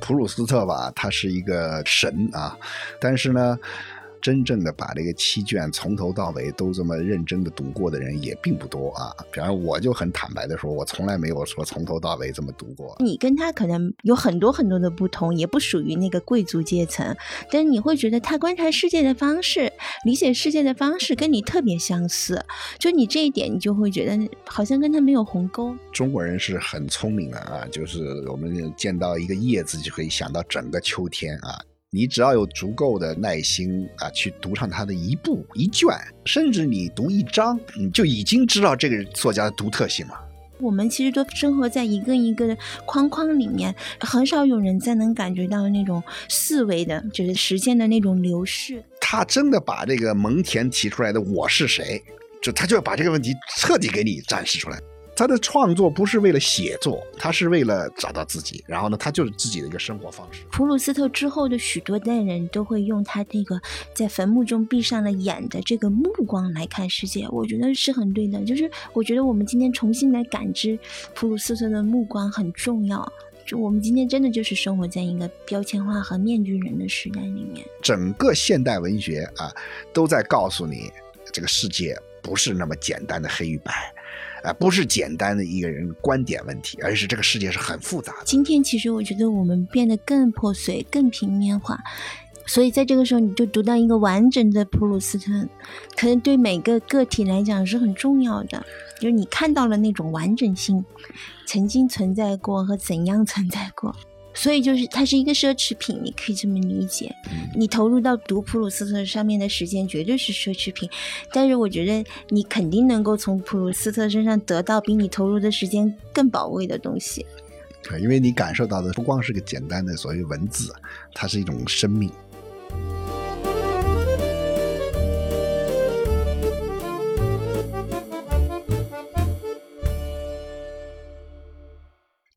普鲁斯特吧，他是一个神啊，但是呢。真正的把这个七卷从头到尾都这么认真的读过的人也并不多啊。比方我就很坦白的说，我从来没有说从头到尾这么读过。你跟他可能有很多很多的不同，也不属于那个贵族阶层，但是你会觉得他观察世界的方式、理解世界的方式跟你特别相似。就你这一点，你就会觉得好像跟他没有鸿沟。中国人是很聪明的啊，就是我们见到一个叶子就可以想到整个秋天啊。你只要有足够的耐心啊，去读上他的一部一卷，甚至你读一章，你就已经知道这个作家的独特性了。我们其实都生活在一个一个的框框里面，很少有人再能感觉到那种四维的，就是时间的那种流逝。他真的把这个蒙恬提出来的“我是谁”，就他就要把这个问题彻底给你展示出来。他的创作不是为了写作，他是为了找到自己。然后呢，他就是自己的一个生活方式。普鲁斯特之后的许多代人都会用他那个在坟墓中闭上了眼的这个目光来看世界，我觉得是很对的。就是我觉得我们今天重新来感知普鲁斯特的目光很重要。就我们今天真的就是生活在一个标签化和面具人的时代里面。整个现代文学啊，都在告诉你，这个世界不是那么简单的黑与白。啊，不是简单的一个人观点问题，而是这个世界是很复杂的。今天其实我觉得我们变得更破碎、更平面化，所以在这个时候你就读到一个完整的普鲁斯特，可能对每个个体来讲是很重要的，就是你看到了那种完整性，曾经存在过和怎样存在过。所以就是它是一个奢侈品，你可以这么理解。你投入到读普鲁斯特上面的时间绝对是奢侈品，但是我觉得你肯定能够从普鲁斯特身上得到比你投入的时间更宝贵的东西。对，因为你感受到的不光是个简单的所谓文字，它是一种生命。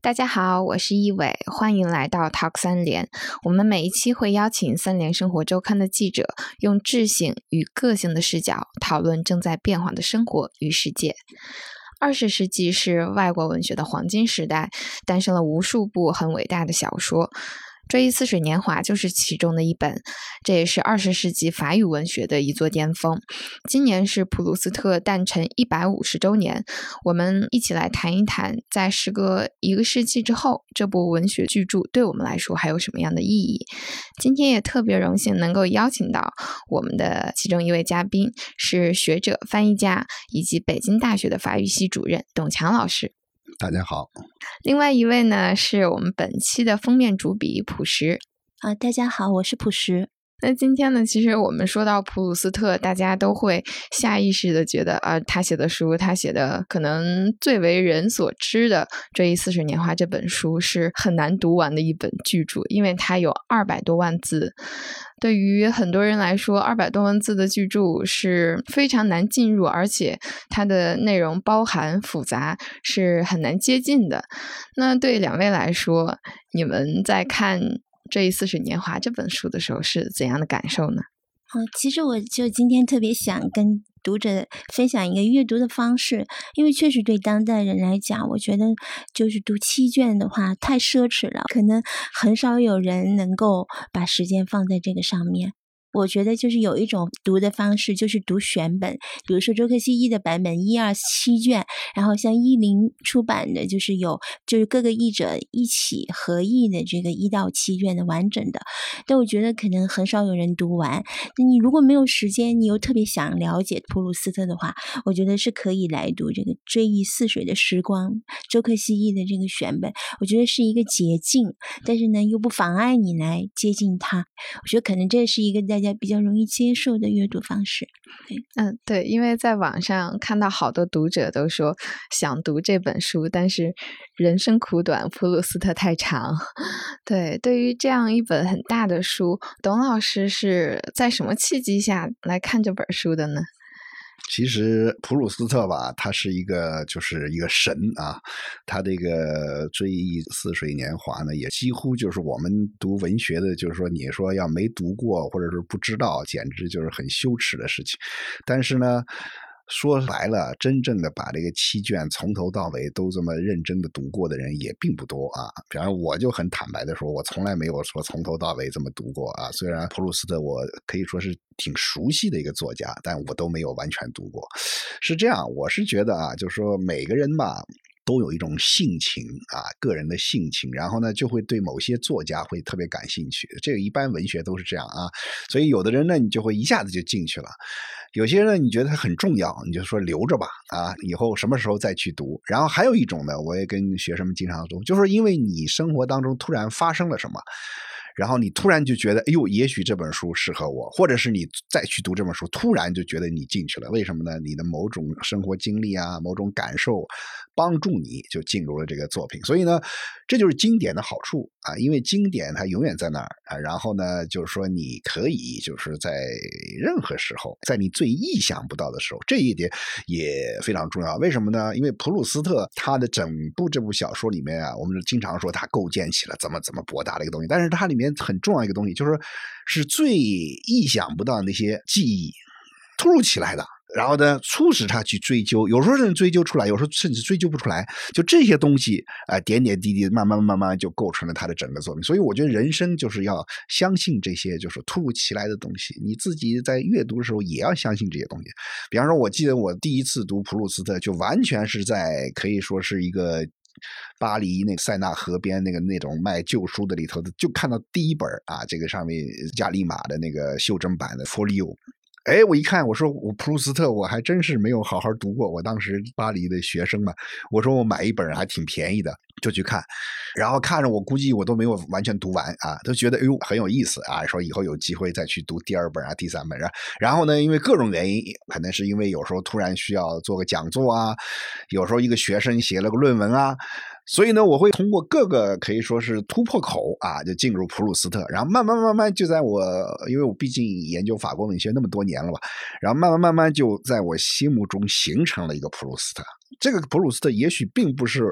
大家好，我是易伟，欢迎来到 Talk 三联。我们每一期会邀请三联生活周刊的记者，用智性与个性的视角讨论正在变化的生活与世界。二十世纪是外国文学的黄金时代，诞生了无数部很伟大的小说。《追忆似水年华》就是其中的一本，这也是二十世纪法语文学的一座巅峰。今年是普鲁斯特诞辰一百五十周年，我们一起来谈一谈，在时隔一个世纪之后，这部文学巨著对我们来说还有什么样的意义？今天也特别荣幸能够邀请到我们的其中一位嘉宾，是学者、翻译家以及北京大学的法语系主任董强老师。大家好，另外一位呢是我们本期的封面主笔朴实啊，大家好，我是朴实。那今天呢，其实我们说到普鲁斯特，大家都会下意识的觉得啊，他写的书，他写的可能最为人所知的《追忆似水年华》这本书是很难读完的一本巨著，因为它有二百多万字。对于很多人来说，二百多万字的巨著是非常难进入，而且它的内容包含复杂，是很难接近的。那对两位来说，你们在看？这一似水年华这本书的时候是怎样的感受呢？哦，其实我就今天特别想跟读者分享一个阅读的方式，因为确实对当代人来讲，我觉得就是读七卷的话太奢侈了，可能很少有人能够把时间放在这个上面。我觉得就是有一种读的方式，就是读选本，比如说周克西译的版本一二七卷，然后像译林出版的，就是有就是各个译者一起合译的这个一到七卷的完整的。但我觉得可能很少有人读完。那你如果没有时间，你又特别想了解普鲁斯特的话，我觉得是可以来读这个《追忆似水的时光》周克西译的这个选本，我觉得是一个捷径，但是呢又不妨碍你来接近他。我觉得可能这是一个在比较容易接受的阅读方式，嗯，对，因为在网上看到好多读者都说想读这本书，但是人生苦短，普鲁斯特太长。对，对于这样一本很大的书，董老师是在什么契机下来看这本书的呢？其实普鲁斯特吧，他是一个就是一个神啊，他这个《追忆似水年华》呢，也几乎就是我们读文学的，就是说你说要没读过或者是不知道，简直就是很羞耻的事情。但是呢，说白了，真正的把这个七卷从头到尾都这么认真的读过的人也并不多啊。比方我就很坦白的说，我从来没有说从头到尾这么读过啊。虽然普鲁斯特我可以说是挺熟悉的一个作家，但我都没有完全读过。是这样，我是觉得啊，就是说每个人吧。都有一种性情啊，个人的性情，然后呢，就会对某些作家会特别感兴趣。这个一般文学都是这样啊，所以有的人呢，你就会一下子就进去了；有些人你觉得他很重要，你就说留着吧啊，以后什么时候再去读。然后还有一种呢，我也跟学生们经常说，就是因为你生活当中突然发生了什么。然后你突然就觉得，哎呦，也许这本书适合我，或者是你再去读这本书，突然就觉得你进去了。为什么呢？你的某种生活经历啊，某种感受，帮助你就进入了这个作品。所以呢，这就是经典的好处啊，因为经典它永远在那儿啊。然后呢，就是说你可以就是在任何时候，在你最意想不到的时候，这一点也非常重要。为什么呢？因为普鲁斯特他的整部这部小说里面啊，我们经常说他构建起了怎么怎么博大的一个东西，但是它里面。很重要一个东西，就是是最意想不到那些记忆突如其来的，然后呢，促使他去追究，有时候能追究出来，有时候甚至追究不出来。就这些东西，啊，点点滴滴，慢慢慢慢就构成了他的整个作品。所以，我觉得人生就是要相信这些，就是突如其来的东西。你自己在阅读的时候也要相信这些东西。比方说，我记得我第一次读普鲁斯特，就完全是在可以说是一个。巴黎那塞纳河边那个那种卖旧书的里头，就看到第一本啊，这个上面加利玛的那个袖珍版的《佛利欧》。哎，我一看，我说我普鲁斯特我还真是没有好好读过。我当时巴黎的学生嘛，我说我买一本还挺便宜的，就去看。然后看着我估计我都没有完全读完啊，都觉得哎呦很有意思啊，说以后有机会再去读第二本啊、第三本啊。然后呢，因为各种原因，可能是因为有时候突然需要做个讲座啊，有时候一个学生写了个论文啊。所以呢，我会通过各个可以说是突破口啊，就进入普鲁斯特，然后慢慢慢慢就在我，因为我毕竟研究法国文学那么多年了吧，然后慢慢慢慢就在我心目中形成了一个普鲁斯特。这个普鲁斯特也许并不是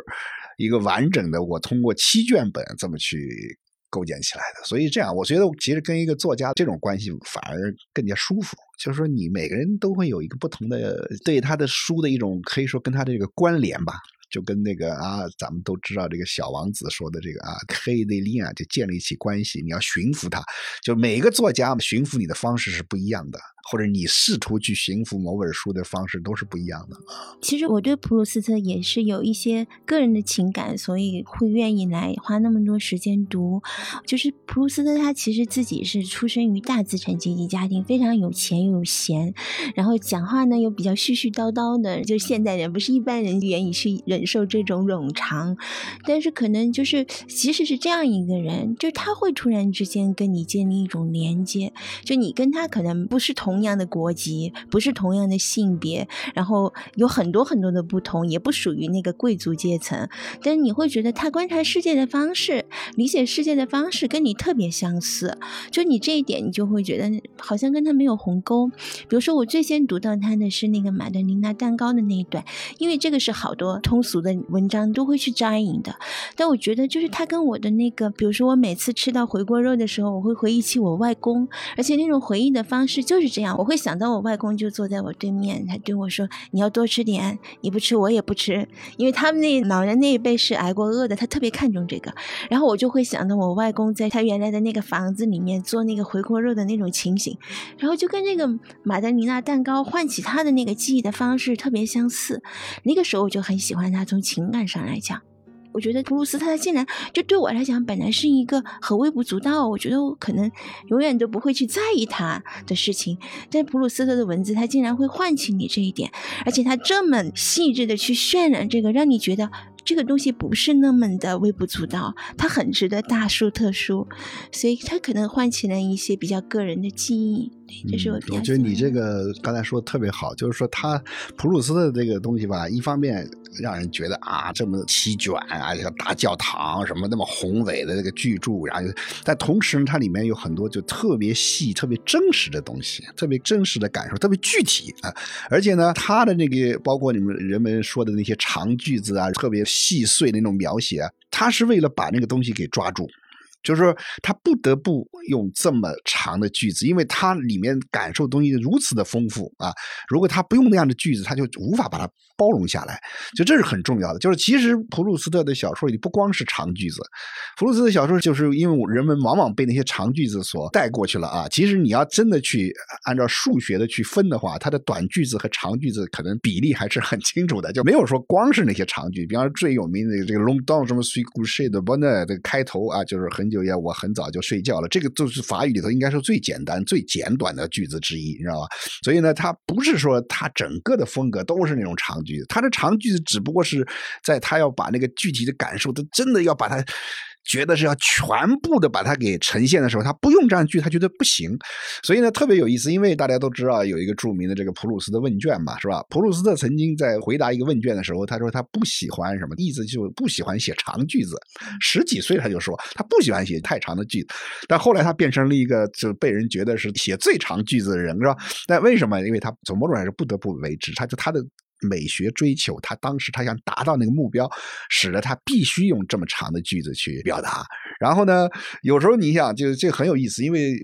一个完整的，我通过七卷本这么去构建起来的。所以这样，我觉得其实跟一个作家这种关系反而更加舒服，就是说你每个人都会有一个不同的对他的书的一种可以说跟他的这个关联吧。就跟那个啊，咱们都知道这个小王子说的这个啊，黑内利啊，就建立起关系，你要驯服他。就每一个作家驯服你的方式是不一样的。或者你试图去驯服某本书的方式都是不一样的。其实我对普鲁斯特也是有一些个人的情感，所以会愿意来花那么多时间读。就是普鲁斯特他其实自己是出生于大资产阶级家庭，非常有钱又有闲，然后讲话呢又比较絮絮叨叨的，就现代人不是一般人愿意去忍受这种冗长。但是可能就是即使是这样一个人，就他会突然之间跟你建立一种连接，就你跟他可能不是同。同样的国籍，不是同样的性别，然后有很多很多的不同，也不属于那个贵族阶层。但是你会觉得他观察世界的方式、理解世界的方式跟你特别相似，就你这一点，你就会觉得好像跟他没有鸿沟。比如说，我最先读到他的是那个马德琳娜蛋糕的那一段，因为这个是好多通俗的文章都会去摘引的。但我觉得，就是他跟我的那个，比如说我每次吃到回锅肉的时候，我会回忆起我外公，而且那种回忆的方式就是这我会想到我外公就坐在我对面，他对我说：“你要多吃点，你不吃我也不吃。”因为他们那老人那一辈是挨过饿的，他特别看重这个。然后我就会想到我外公在他原来的那个房子里面做那个回锅肉的那种情形，然后就跟这个马德里娜蛋糕唤起他的那个记忆的方式特别相似。那个时候我就很喜欢他，从情感上来讲。我觉得普鲁斯特他竟然就对我来讲本来是一个很微不足道，我觉得我可能永远都不会去在意他的事情，但普鲁斯特的文字他竟然会唤起你这一点，而且他这么细致的去渲染这个，让你觉得。这个东西不是那么的微不足道，它很值得大书特书，所以它可能唤起了一些比较个人的记忆。这是我我觉得你这个刚才说的特别好，就是说他普鲁斯特这个东西吧，一方面让人觉得啊，这么席卷啊，像大教堂什么那么宏伟的这个巨著，然后但同时呢，它里面有很多就特别细、特别真实的东西，特别真实的感受，特别具体啊。而且呢，他的那个包括你们人们说的那些长句子啊，特别。细碎的那种描写啊，他是为了把那个东西给抓住，就是说他不得不用这么长的句子，因为他里面感受东西如此的丰富啊。如果他不用那样的句子，他就无法把它包容下来。就这是很重要的。就是其实普鲁斯特的小说里不光是长句子，普鲁斯特小说就是因为人们往往被那些长句子所带过去了啊。其实你要真的去按照数学的去分的话，它的短句子和长句子可能比例还是很清楚的，就没有说光是那些长句。比方说最有名的这个《Long Down》什么《Sweet Good Shade》的 Bonne 这个开头啊，就是很就要我很早就睡觉了。这个就是法语里头应该是最简单、最简短的句子之一，你知道吧？所以呢，他不是说他整个的风格都是那种长句子，他的长句子只不过是在他要把那个具体的感受，他真的要把它。觉得是要全部的把它给呈现的时候，他不用这样句，他觉得不行。所以呢，特别有意思，因为大家都知道有一个著名的这个普鲁斯的问卷嘛，是吧？普鲁斯特曾经在回答一个问卷的时候，他说他不喜欢什么，意思就是不喜欢写长句子。十几岁他就说他不喜欢写太长的句子，但后来他变成了一个就被人觉得是写最长句子的人，是吧？但为什么？因为他从某种还是不得不为之，他就他的。美学追求，他当时他想达到那个目标，使得他必须用这么长的句子去表达。然后呢，有时候你想，就这很有意思，因为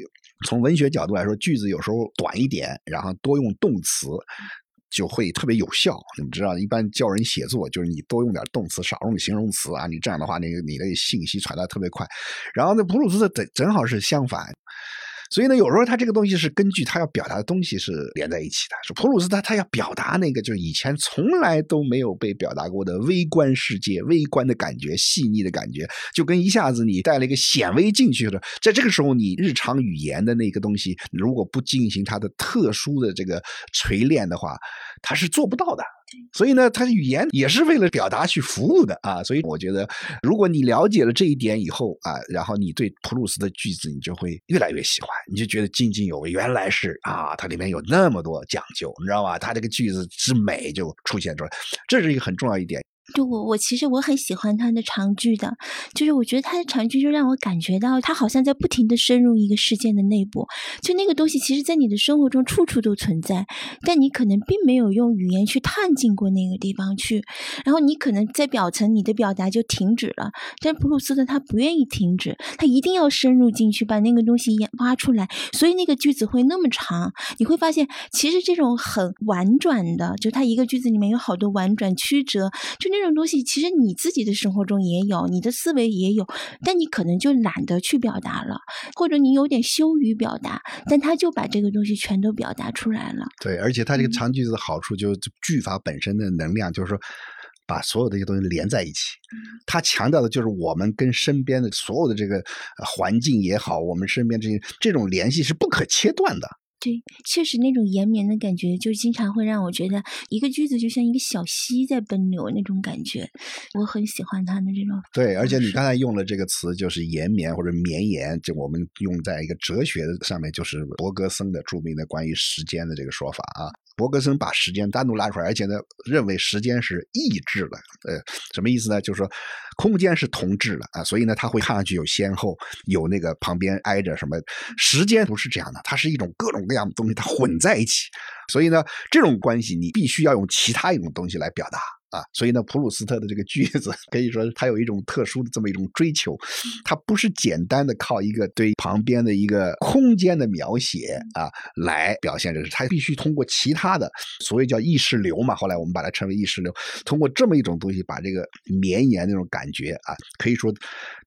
从文学角度来说，句子有时候短一点，然后多用动词就会特别有效。你知道，一般教人写作就是你多用点动词，少用形容词啊，你这样的话，那个你的信息传达特别快。然后呢，普鲁斯特正正好是相反。所以呢，有时候他这个东西是根据他要表达的东西是连在一起的。说普鲁斯特他要表达那个就是以前从来都没有被表达过的微观世界、微观的感觉、细腻的感觉，就跟一下子你带了一个显微镜去了。在这个时候，你日常语言的那个东西，如果不进行它的特殊的这个锤炼的话，它是做不到的。所以呢，它的语言也是为了表达去服务的啊。所以我觉得，如果你了解了这一点以后啊，然后你对普鲁斯的句子你就会越来越喜欢，你就觉得津津有味。原来是啊，它里面有那么多讲究，你知道吧？它这个句子之美就出现出来，这是一个很重要一点。就我，我其实我很喜欢他的长句的，就是我觉得他的长句就让我感觉到他好像在不停的深入一个事件的内部，就那个东西其实，在你的生活中处处都存在，但你可能并没有用语言去探进过那个地方去，然后你可能在表层你的表达就停止了，但普鲁斯特他不愿意停止，他一定要深入进去把那个东西挖出来，所以那个句子会那么长。你会发现，其实这种很婉转的，就他一个句子里面有好多婉转曲折，就那。这种东西其实你自己的生活中也有，你的思维也有，但你可能就懒得去表达了，或者你有点羞于表达，但他就把这个东西全都表达出来了。对，而且他这个长句子的好处就是句法本身的能量，就是说把所有的一些东西连在一起。他强调的就是我们跟身边的所有的这个环境也好，我们身边这些这种联系是不可切断的。对，确实那种延绵的感觉，就经常会让我觉得一个句子就像一个小溪在奔流那种感觉，我很喜欢它的这种。对，而且你刚才用了这个词，就是延绵或者绵延，就我们用在一个哲学上面，就是博格森的著名的关于时间的这个说法啊。伯格森把时间单独拉出来，而且呢，认为时间是异质的。呃，什么意思呢？就是说，空间是同质的啊，所以呢，它会看上去有先后，有那个旁边挨着什么。时间不是这样的，它是一种各种各样的东西，它混在一起。所以呢，这种关系你必须要用其他一种东西来表达。啊，所以呢，普鲁斯特的这个句子可以说他有一种特殊的这么一种追求，他不是简单的靠一个对旁边的一个空间的描写啊来表现这个，他必须通过其他的所谓叫意识流嘛，后来我们把它称为意识流，通过这么一种东西把这个绵延那种感觉啊，可以说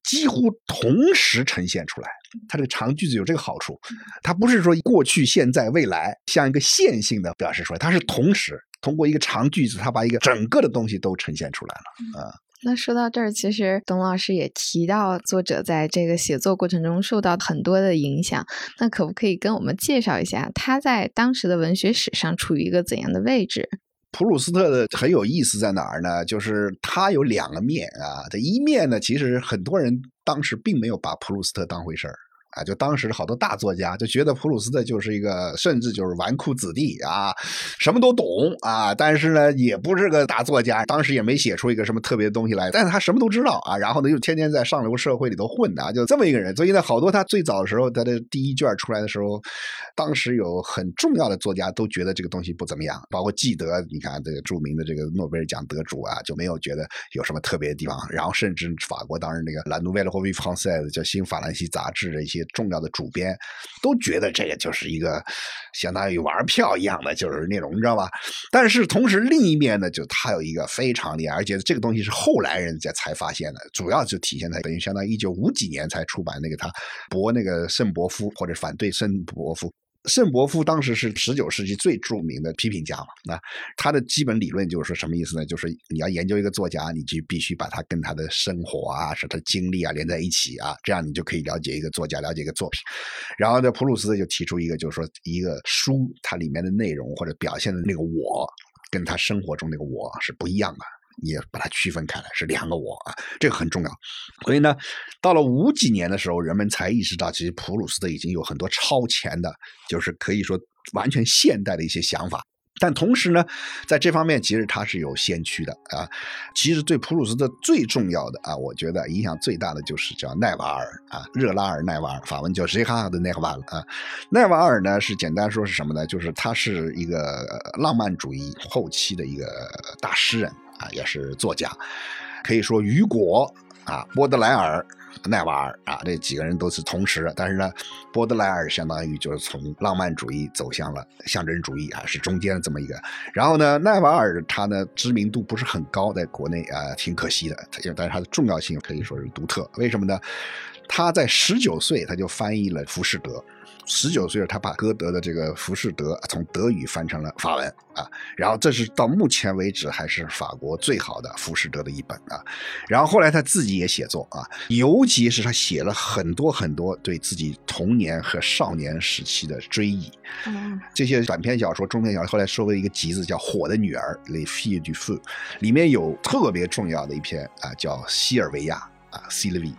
几乎同时呈现出来。它这个长句子有这个好处，它不是说过去、现在、未来像一个线性的表示出来，它是同时。通过一个长句子，他把一个整个的东西都呈现出来了啊。那说到这儿，其实董老师也提到，作者在这个写作过程中受到很多的影响。那可不可以跟我们介绍一下，他在当时的文学史上处于一个怎样的位置？普鲁斯特的很有意思在哪儿呢？就是他有两个面啊。这一面呢，其实很多人当时并没有把普鲁斯特当回事儿。啊，就当时好多大作家就觉得普鲁斯特就是一个，甚至就是纨绔子弟啊，什么都懂啊，但是呢，也不是个大作家，当时也没写出一个什么特别的东西来，但是他什么都知道啊，然后呢，又天天在上流社会里头混的，就这么一个人。所以呢，好多他最早的时候，他的第一卷出来的时候，当时有很重要的作家都觉得这个东西不怎么样，包括纪德，你看这个著名的这个诺贝尔奖得主啊，就没有觉得有什么特别的地方。然后甚至法国当时那个《La Nouvelle Revue Française》叫新法兰西杂志的一些重要的主编，都觉得这个就是一个相当于玩票一样的，就是那种你知道吧？但是同时另一面呢，就他有一个非常厉害，而且这个东西是后来人家才发现的，主要就体现在等于相当于一九五几年才出版那个他驳那个圣伯夫或者反对圣伯夫。圣伯夫当时是十九世纪最著名的批评家嘛？那他的基本理论就是说什么意思呢？就是你要研究一个作家，你就必须把他跟他的生活啊、是他经历啊连在一起啊，这样你就可以了解一个作家，了解一个作品。然后呢，普鲁斯就提出一个，就是说一个书它里面的内容或者表现的那个我，跟他生活中那个我是不一样的。也把它区分开来，是两个我啊，这个很重要。所以呢，到了五几年的时候，人们才意识到，其实普鲁斯特已经有很多超前的，就是可以说完全现代的一些想法。但同时呢，在这方面其实他是有先驱的啊。其实对普鲁斯特最重要的啊，我觉得影响最大的就是叫奈瓦尔啊，热拉尔奈瓦尔，法文叫 g 哈 r 的奈瓦尔啊。奈瓦尔呢是简单说是什么呢？就是他是一个浪漫主义后期的一个大诗人。啊，也是作家，可以说雨果啊，波德莱尔、奈瓦尔啊，这几个人都是同时。但是呢，波德莱尔相当于就是从浪漫主义走向了象征主义啊，是中间这么一个。然后呢，奈瓦尔他呢知名度不是很高，在国内啊挺可惜的。他但是他的重要性可以说是独特。为什么呢？他在十九岁他就翻译了《浮士德》。十九岁，他把歌德的这个《浮士德》从德语翻成了法文啊，然后这是到目前为止还是法国最好的《浮士德》的一本啊。然后后来他自己也写作啊，尤其是他写了很多很多对自己童年和少年时期的追忆。嗯，这些短篇小说、中篇小说后来收为一个集子，叫《火的女儿》（Les filles du feu），里面有特别重要的一篇啊，叫《西尔维亚》。啊，Sylvie，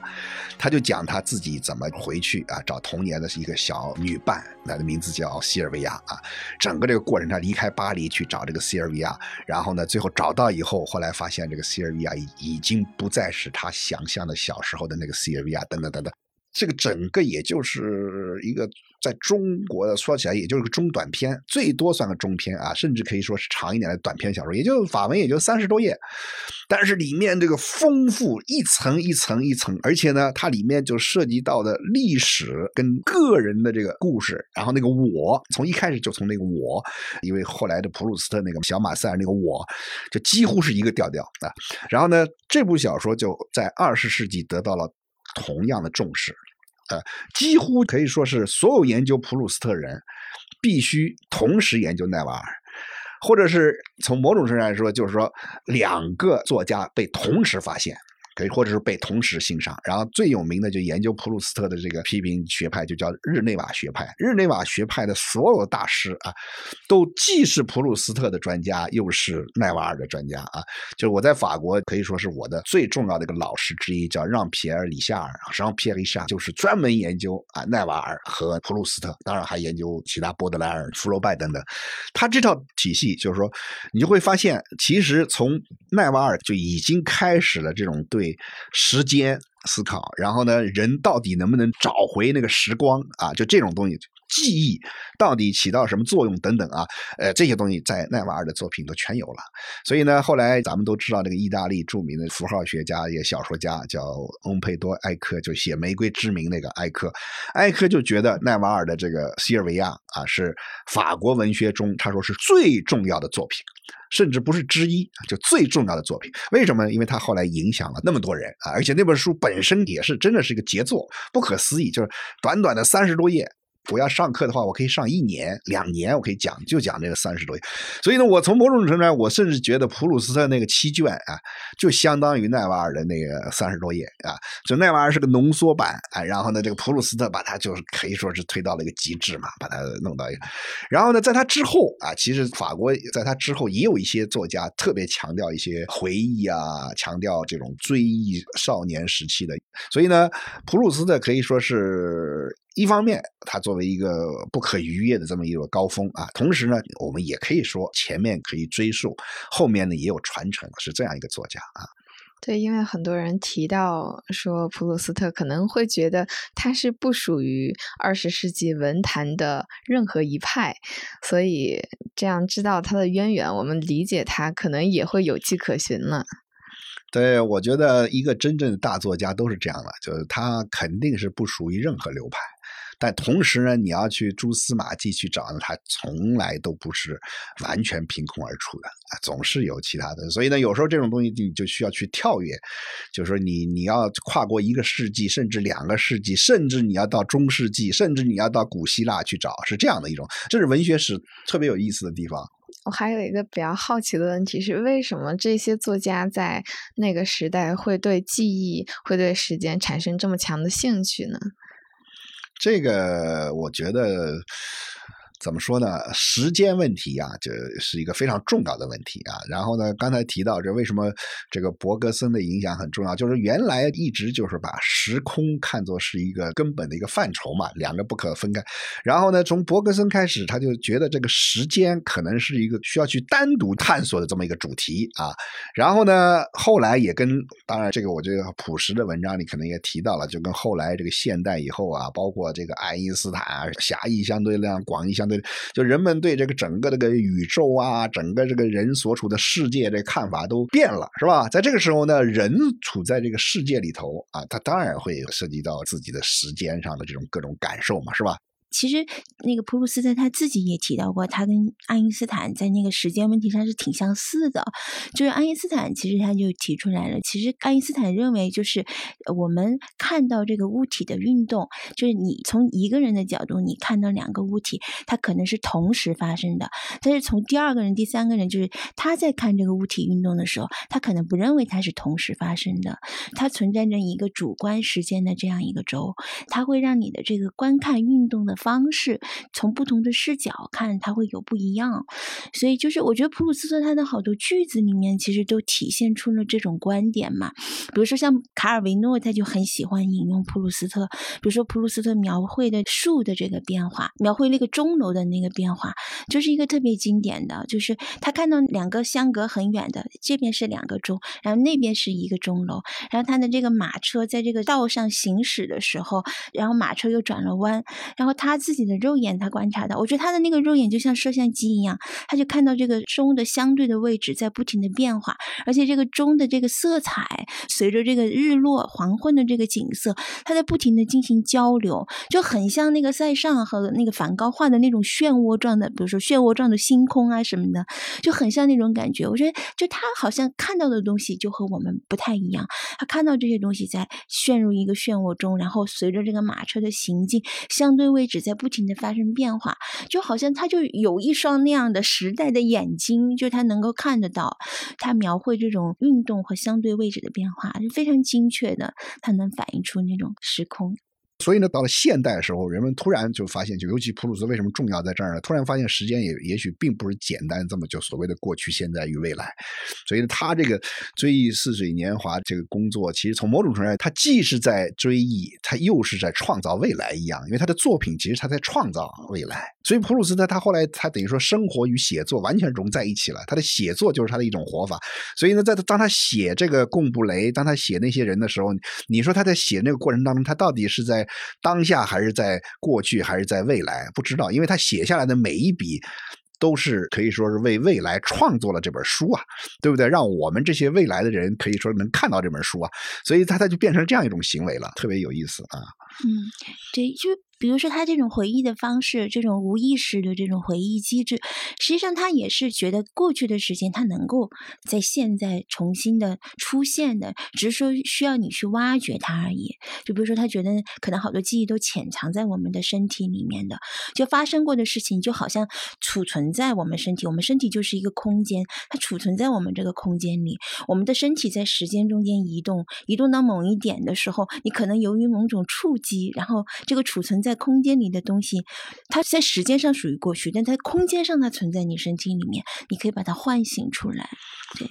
他就讲他自己怎么回去啊，找童年的一个小女伴，她的名字叫西尔维亚啊。整个这个过程，他离开巴黎去找这个西尔维亚，然后呢，最后找到以后，后来发现这个西尔维亚已经不再是他想象的小时候的那个西尔维亚，等等等等。这个整个也就是一个在中国的说起来，也就是个中短篇，最多算个中篇啊，甚至可以说是长一点的短篇小说，也就法文也就三十多页，但是里面这个丰富一层一层一层，而且呢，它里面就涉及到的历史跟个人的这个故事，然后那个我从一开始就从那个我，因为后来的普鲁斯特那个小马塞尔那个我，就几乎是一个调调啊，然后呢，这部小说就在二十世纪得到了。同样的重视，呃，几乎可以说是所有研究普鲁斯特人必须同时研究奈瓦尔，或者是从某种程度来说，就是说两个作家被同时发现。可以，或者是被同时欣赏。然后最有名的就研究普鲁斯特的这个批评学派，就叫日内瓦学派。日内瓦学派的所有大师啊，都既是普鲁斯特的专家，又是奈瓦尔的专家啊。就是我在法国可以说是我的最重要的一个老师之一，叫让皮埃尔·里夏尔。让皮埃尔·里夏就是专门研究啊奈瓦尔和普鲁斯特，当然还研究其他波德莱尔、福楼拜等等。他这套体系就是说，你就会发现，其实从奈瓦尔就已经开始了这种对。对时间思考，然后呢，人到底能不能找回那个时光啊？就这种东西，记忆到底起到什么作用等等啊？呃，这些东西在奈瓦尔的作品都全有了。所以呢，后来咱们都知道，那个意大利著名的符号学家也小说家叫翁佩多埃科，就写《玫瑰之名》那个埃科，埃科就觉得奈瓦尔的这个《西尔维亚》啊，是法国文学中他说是最重要的作品。甚至不是之一，就最重要的作品。为什么？因为他后来影响了那么多人啊！而且那本书本身也是真的是一个杰作，不可思议。就是短短的三十多页。我要上课的话，我可以上一年、两年，我可以讲，就讲这个三十多页。所以呢，我从某种程度上，我甚至觉得普鲁斯特那个七卷啊，就相当于奈瓦尔的那个三十多页啊。就奈瓦尔是个浓缩版啊，然后呢，这个普鲁斯特把它就是可以说是推到了一个极致嘛，把它弄到一个。然后呢，在他之后啊，其实法国在他之后也有一些作家特别强调一些回忆啊，强调这种追忆少年时期的。所以呢，普鲁斯特可以说是一方面，它作为一个不可逾越的这么一个高峰啊，同时呢，我们也可以说前面可以追溯，后面呢也有传承，是这样一个作家啊。对，因为很多人提到说普鲁斯特可能会觉得他是不属于二十世纪文坛的任何一派，所以这样知道他的渊源，我们理解他可能也会有迹可循了。对，我觉得一个真正的大作家都是这样的，就是他肯定是不属于任何流派。但同时呢，你要去蛛丝马迹去找呢，它从来都不是完全凭空而出的啊，总是有其他的。所以呢，有时候这种东西你就需要去跳跃，就是说你你要跨过一个世纪，甚至两个世纪，甚至你要到中世纪，甚至你要到古希腊去找，是这样的一种，这是文学史特别有意思的地方。我还有一个比较好奇的问题是，为什么这些作家在那个时代会对记忆、会对时间产生这么强的兴趣呢？这个我觉得怎么说呢？时间问题啊，这是一个非常重要的问题啊。然后呢，刚才提到这为什么这个伯格森的影响很重要，就是原来一直就是把时空看作是一个根本的一个范畴嘛，两个不可分开。然后呢，从伯格森开始，他就觉得这个时间可能是一个需要去单独探索的这么一个主题啊。然后呢，后来也跟当然这个我觉得朴实的文章里可能也提到了，就跟后来这个现代以后啊，包括这个爱因斯坦啊，狭义相对量、广义相对，就人们对这个整个这个宇宙啊，整个这个人所处的世界这看法都变了，是吧？在这个时候呢，人处在这个世界里头啊，他当然会涉及到自己的时间上的这种各种感受嘛，是吧？其实，那个普鲁斯特他自己也提到过，他跟爱因斯坦在那个时间问题上是挺相似的。就是爱因斯坦其实他就提出来了，其实爱因斯坦认为，就是我们看到这个物体的运动，就是你从一个人的角度，你看到两个物体，它可能是同时发生的；但是从第二个人、第三个人，就是他在看这个物体运动的时候，他可能不认为它是同时发生的，它存在着一个主观时间的这样一个轴，它会让你的这个观看运动的。方式从不同的视角看，它会有不一样。所以，就是我觉得普鲁斯特他的好多句子里面，其实都体现出了这种观点嘛。比如说，像卡尔维诺，他就很喜欢引用普鲁斯特。比如说，普鲁斯特描绘的树的这个变化，描绘那个钟楼的那个变化，就是一个特别经典的。就是他看到两个相隔很远的，这边是两个钟，然后那边是一个钟楼，然后他的这个马车在这个道上行驶的时候，然后马车又转了弯，然后他。他自己的肉眼，他观察到，我觉得他的那个肉眼就像摄像机一样，他就看到这个钟的相对的位置在不停的变化，而且这个钟的这个色彩随着这个日落黄昏的这个景色，它在不停的进行交流，就很像那个塞尚和那个梵高画的那种漩涡状的，比如说漩涡状的星空啊什么的，就很像那种感觉。我觉得，就他好像看到的东西就和我们不太一样，他看到这些东西在陷入一个漩涡中，然后随着这个马车的行进，相对位置。在不停的发生变化，就好像他就有一双那样的时代的眼睛，就他能够看得到，他描绘这种运动和相对位置的变化是非常精确的，他能反映出那种时空。所以呢，到了现代的时候，人们突然就发现，就尤其普鲁斯为什么重要在这儿呢？突然发现时间也也许并不是简单这么就所谓的过去、现在与未来。所以他这个追忆似水年华这个工作，其实从某种程度上，他既是在追忆，他又是在创造未来一样。因为他的作品其实他在创造未来。所以普鲁斯特他后来他等于说生活与写作完全融在一起了。他的写作就是他的一种活法。所以呢，在当他写这个贡布雷，当他写那些人的时候，你说他在写那个过程当中，他到底是在当下还是在过去还是在未来？不知道，因为他写下来的每一笔都是可以说是为未来创作了这本书啊，对不对？让我们这些未来的人可以说能看到这本书啊，所以他他就变成这样一种行为了，特别有意思啊。嗯，对，就。比如说，他这种回忆的方式，这种无意识的这种回忆机制，实际上他也是觉得过去的时间，他能够在现在重新的出现的，只是说需要你去挖掘它而已。就比如说，他觉得可能好多记忆都潜藏在我们的身体里面的，就发生过的事情，就好像储存在我们身体，我们身体就是一个空间，它储存在我们这个空间里。我们的身体在时间中间移动，移动到某一点的时候，你可能由于某种触击，然后这个储存在。在空间里的东西，它在时间上属于过去，但在空间上它存在你身体里面，你可以把它唤醒出来。对，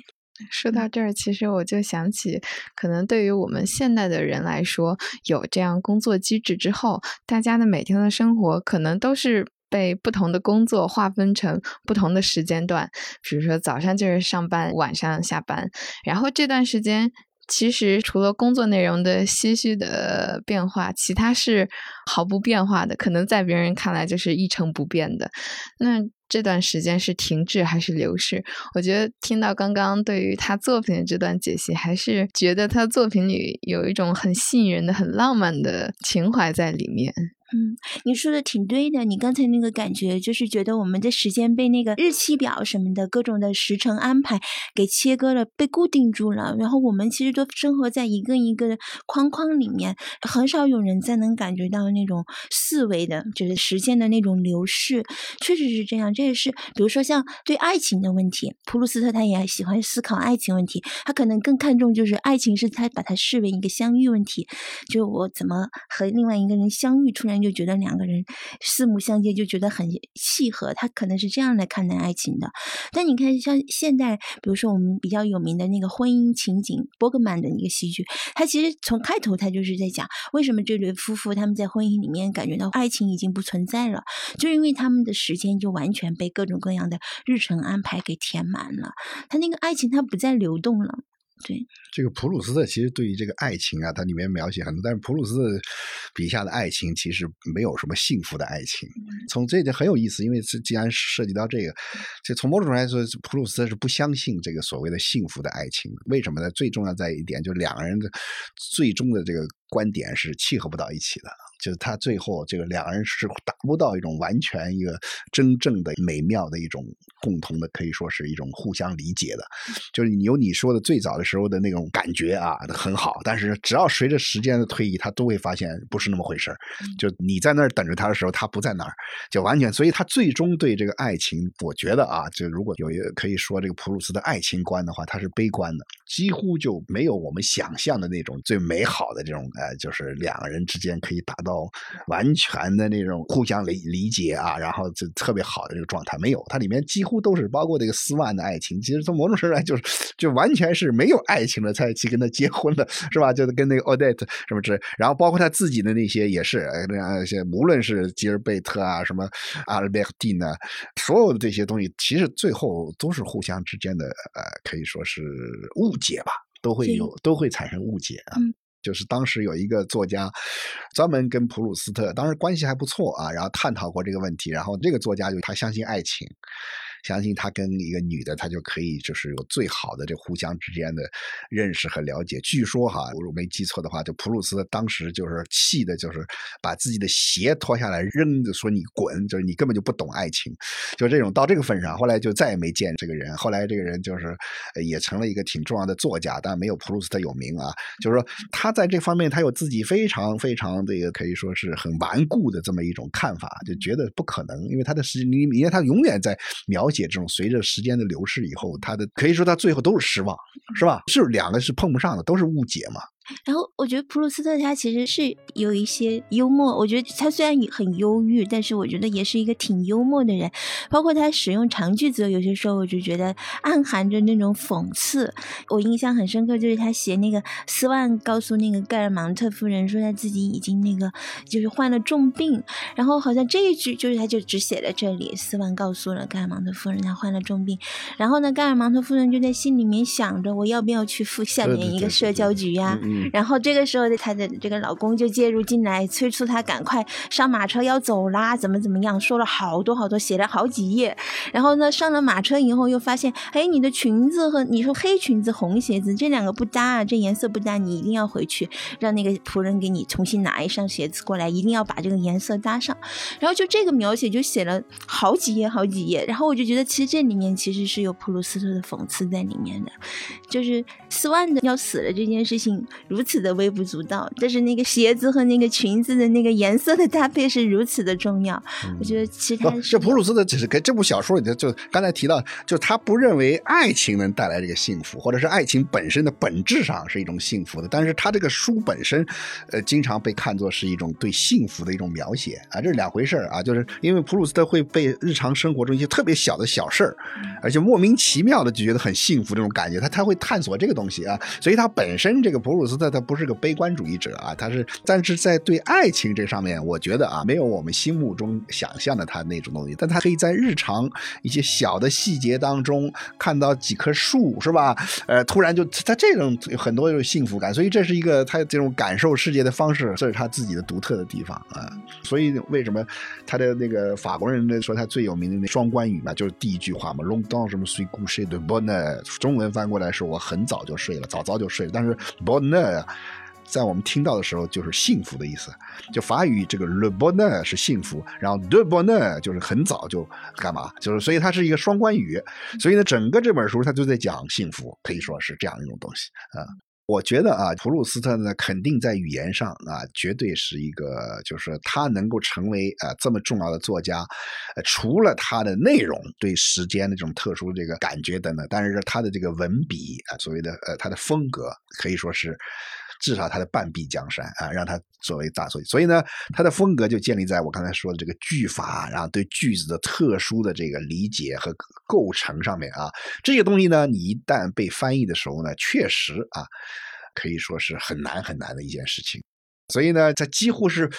说到这儿，其实我就想起，可能对于我们现代的人来说，有这样工作机制之后，大家的每天的生活可能都是被不同的工作划分成不同的时间段，比如说早上就是上班，晚上下班，然后这段时间。其实除了工作内容的些许的变化，其他是毫不变化的。可能在别人看来就是一成不变的。那这段时间是停滞还是流逝？我觉得听到刚刚对于他作品的这段解析，还是觉得他作品里有一种很吸引人的、很浪漫的情怀在里面。嗯，你说的挺对的。你刚才那个感觉，就是觉得我们的时间被那个日期表什么的各种的时程安排给切割了，被固定住了。然后我们其实都生活在一个一个的框框里面，很少有人再能感觉到那种四维的，就是时间的那种流逝。确实是这样，这也是比如说像对爱情的问题，普鲁斯特他也喜欢思考爱情问题，他可能更看重就是爱情是他把它视为一个相遇问题，就我怎么和另外一个人相遇，突然。就觉得两个人四目相接，就觉得很契合。他可能是这样来看待爱情的。但你看，像现代，比如说我们比较有名的那个婚姻情景，伯格曼的一个戏剧，他其实从开头他就是在讲，为什么这对夫妇他们在婚姻里面感觉到爱情已经不存在了，就因为他们的时间就完全被各种各样的日程安排给填满了，他那个爱情它不再流动了。对，这个普鲁斯特其实对于这个爱情啊，它里面描写很多，但是普鲁斯特笔下的爱情其实没有什么幸福的爱情。从这点很有意思，因为这既然涉及到这个，就从某种程度来说，普鲁斯特是不相信这个所谓的幸福的爱情。为什么呢？最重要在一点，就两个人的最终的这个观点是契合不到一起的。就是他最后这个两个人是达不到一种完全一个真正的美妙的一种共同的，可以说是一种互相理解的。就是你有你说的最早的时候的那种感觉啊，很好。但是只要随着时间的推移，他都会发现不是那么回事就你在那儿等着他的时候，他不在那儿，就完全。所以他最终对这个爱情，我觉得啊，就如果有一个可以说这个普鲁斯的爱情观的话，他是悲观的，几乎就没有我们想象的那种最美好的这种呃，就是两个人之间可以达到。完全的那种互相理理解啊，然后就特别好的这个状态没有，它里面几乎都是包括这个斯万的爱情，其实从某种程度来就是就完全是没有爱情的才去跟他结婚的，是吧？就是跟那个 Odette 什么之，然后包括他自己的那些也是那些，无论是吉尔贝特啊，什么阿尔贝蒂呢，所有的这些东西，其实最后都是互相之间的呃，可以说是误解吧，都会有都会产生误解啊。就是当时有一个作家，专门跟普鲁斯特当时关系还不错啊，然后探讨过这个问题，然后这个作家就他相信爱情。相信他跟一个女的，他就可以就是有最好的这互相之间的认识和了解。据说哈，我没记错的话，就普鲁斯当时就是气的，就是把自己的鞋脱下来扔着，说你滚，就是你根本就不懂爱情，就这种到这个份上。后来就再也没见这个人。后来这个人就是也成了一个挺重要的作家，但没有普鲁斯特有名啊。就是说他在这方面他有自己非常非常这个可以说是很顽固的这么一种看法，就觉得不可能，因为他的时你因为他永远在描。写这种随着时间的流逝以后，他的可以说他最后都是失望，是吧？是两个是碰不上的，都是误解嘛。然后我觉得普鲁斯特他其实是有一些幽默，我觉得他虽然很忧郁，但是我觉得也是一个挺幽默的人。包括他使用长句子，有些时候我就觉得暗含着那种讽刺。我印象很深刻，就是他写那个斯万告诉那个盖尔芒特夫人说他自己已经那个就是患了重病，然后好像这一句就是他就只写在这里。斯万告诉了盖尔芒特夫人他患了重病，然后呢，盖尔芒特夫人就在心里面想着我要不要去赴下面一个社交局呀？然后这个时候，她的这个老公就介入进来，催促她赶快上马车要走啦，怎么怎么样，说了好多好多，写了好几页。然后呢，上了马车以后，又发现，哎，你的裙子和你说黑裙子、红鞋子这两个不搭啊，这颜色不搭，你一定要回去让那个仆人给你重新拿一双鞋子过来，一定要把这个颜色搭上。然后就这个描写就写了好几页好几页。然后我就觉得，其实这里面其实是有普鲁斯特的讽刺在里面的，就是斯万的要死了这件事情。如此的微不足道，但是那个鞋子和那个裙子的那个颜色的搭配是如此的重要。我觉得其他这普鲁斯特只是跟这部小说里头，就刚才提到，就他不认为爱情能带来这个幸福，或者是爱情本身的本质上是一种幸福的，但是他这个书本身，呃，经常被看作是一种对幸福的一种描写啊，这是两回事啊，就是因为普鲁斯特会被日常生活中一些特别小的小事儿，而且莫名其妙的就觉得很幸福这种感觉，他他会探索这个东西啊，所以他本身这个普鲁斯特他不是个悲观主义者啊，他是，但是在对爱情这上面，我觉得啊，没有我们心目中想象的他那种东西，但他可以在日常一些小的细节当中看到几棵树，是吧？呃，突然就他这种很多有幸福感，所以这是一个他这种感受世界的方式，这是他自己的独特的地方啊。所以为什么他的那个法国人呢说他最有名的那双关语嘛，就是第一句话嘛，longtemps 什么 suis couché de bonne，中文翻过来是我很早就睡了，早早就睡了，但是 bonne。在我们听到的时候，就是幸福的意思。就法语这个 le bonheur 是幸福，然后 de bonheur 就是很早就干嘛，就是所以它是一个双关语。所以呢，整个这本书它就在讲幸福，可以说是这样一种东西啊。我觉得啊，普鲁斯特呢，肯定在语言上啊，绝对是一个，就是他能够成为啊这么重要的作家，除了他的内容对时间的这种特殊这个感觉等等，但是他的这个文笔啊，所谓的呃他的风格，可以说是。至少他的半壁江山啊，让他作为大作，所以呢，他的风格就建立在我刚才说的这个句法，然后对句子的特殊的这个理解和构成上面啊，这些东西呢，你一旦被翻译的时候呢，确实啊，可以说是很难很难的一件事情，所以呢，他几乎是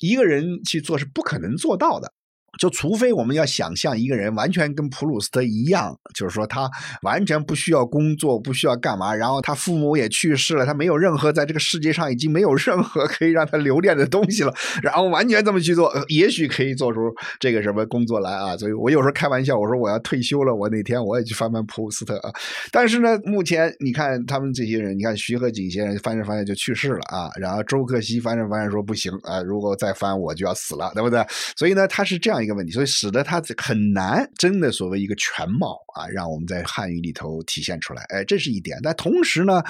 一个人去做是不可能做到的。就除非我们要想象一个人完全跟普鲁斯特一样，就是说他完全不需要工作，不需要干嘛，然后他父母也去世了，他没有任何在这个世界上已经没有任何可以让他留恋的东西了，然后完全这么去做，也许可以做出这个什么工作来啊。所以我有时候开玩笑，我说我要退休了，我哪天我也去翻翻普鲁斯特啊。但是呢，目前你看他们这些人，你看徐和锦先生翻着翻着就去世了啊，然后周克希翻着翻着说不行啊，如果再翻我就要死了，对不对？所以呢，他是这样。一个问题，所以使得它很难真的所谓一个全貌啊，让我们在汉语里头体现出来。哎，这是一点。但同时呢，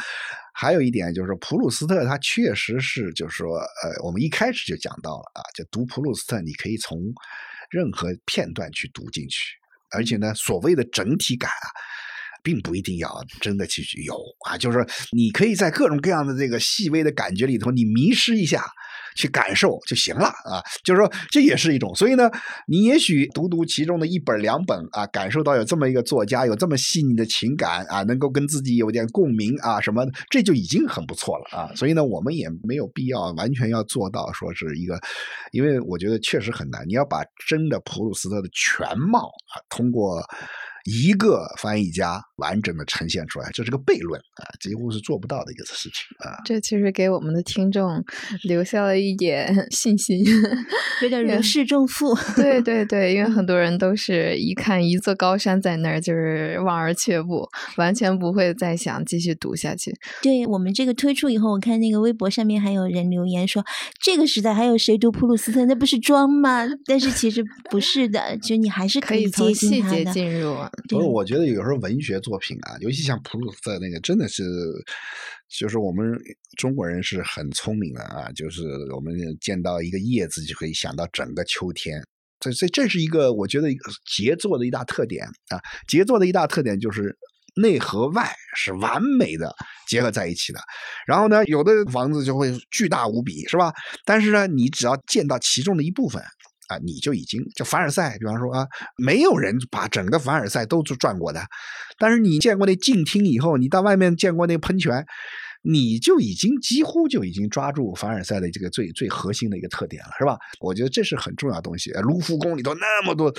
还有一点就是普鲁斯特他确实是，就是说，呃，我们一开始就讲到了啊，就读普鲁斯特，你可以从任何片段去读进去，而且呢，所谓的整体感啊，并不一定要真的去有啊，就是说，你可以在各种各样的这个细微的感觉里头，你迷失一下。去感受就行了啊，就是说这也是一种，所以呢，你也许读读其中的一本两本啊，感受到有这么一个作家有这么细腻的情感啊，能够跟自己有点共鸣啊，什么这就已经很不错了啊。所以呢，我们也没有必要完全要做到说是一个，因为我觉得确实很难，你要把真的普鲁斯特的全貌啊，通过。一个翻译家完整的呈现出来，这是个悖论啊，几乎是做不到的一个事情啊。这其实给我们的听众留下了一点 信心，有点如释重负。对对对，因为很多人都是一看一座高山在那儿，就是望而却步，完全不会再想继续读下去。对我们这个推出以后，我看那个微博上面还有人留言说，这个时代还有谁读普鲁斯特？那不是装吗？但是其实不是的，就你还是可以从细节进入。所以我觉得有时候文学作品啊，尤其像普鲁斯特那个，真的是，就是我们中国人是很聪明的啊，就是我们见到一个叶子就可以想到整个秋天。这这这是一个我觉得杰作的一大特点啊，杰作的一大特点就是内和外是完美的结合在一起的。然后呢，有的房子就会巨大无比，是吧？但是呢，你只要见到其中的一部分。啊，你就已经就凡尔赛，比方说啊，没有人把整个凡尔赛都转过的，但是你见过那静厅以后，你到外面见过那喷泉，你就已经几乎就已经抓住凡尔赛的这个最最核心的一个特点了，是吧？我觉得这是很重要的东西。卢浮宫里头那么多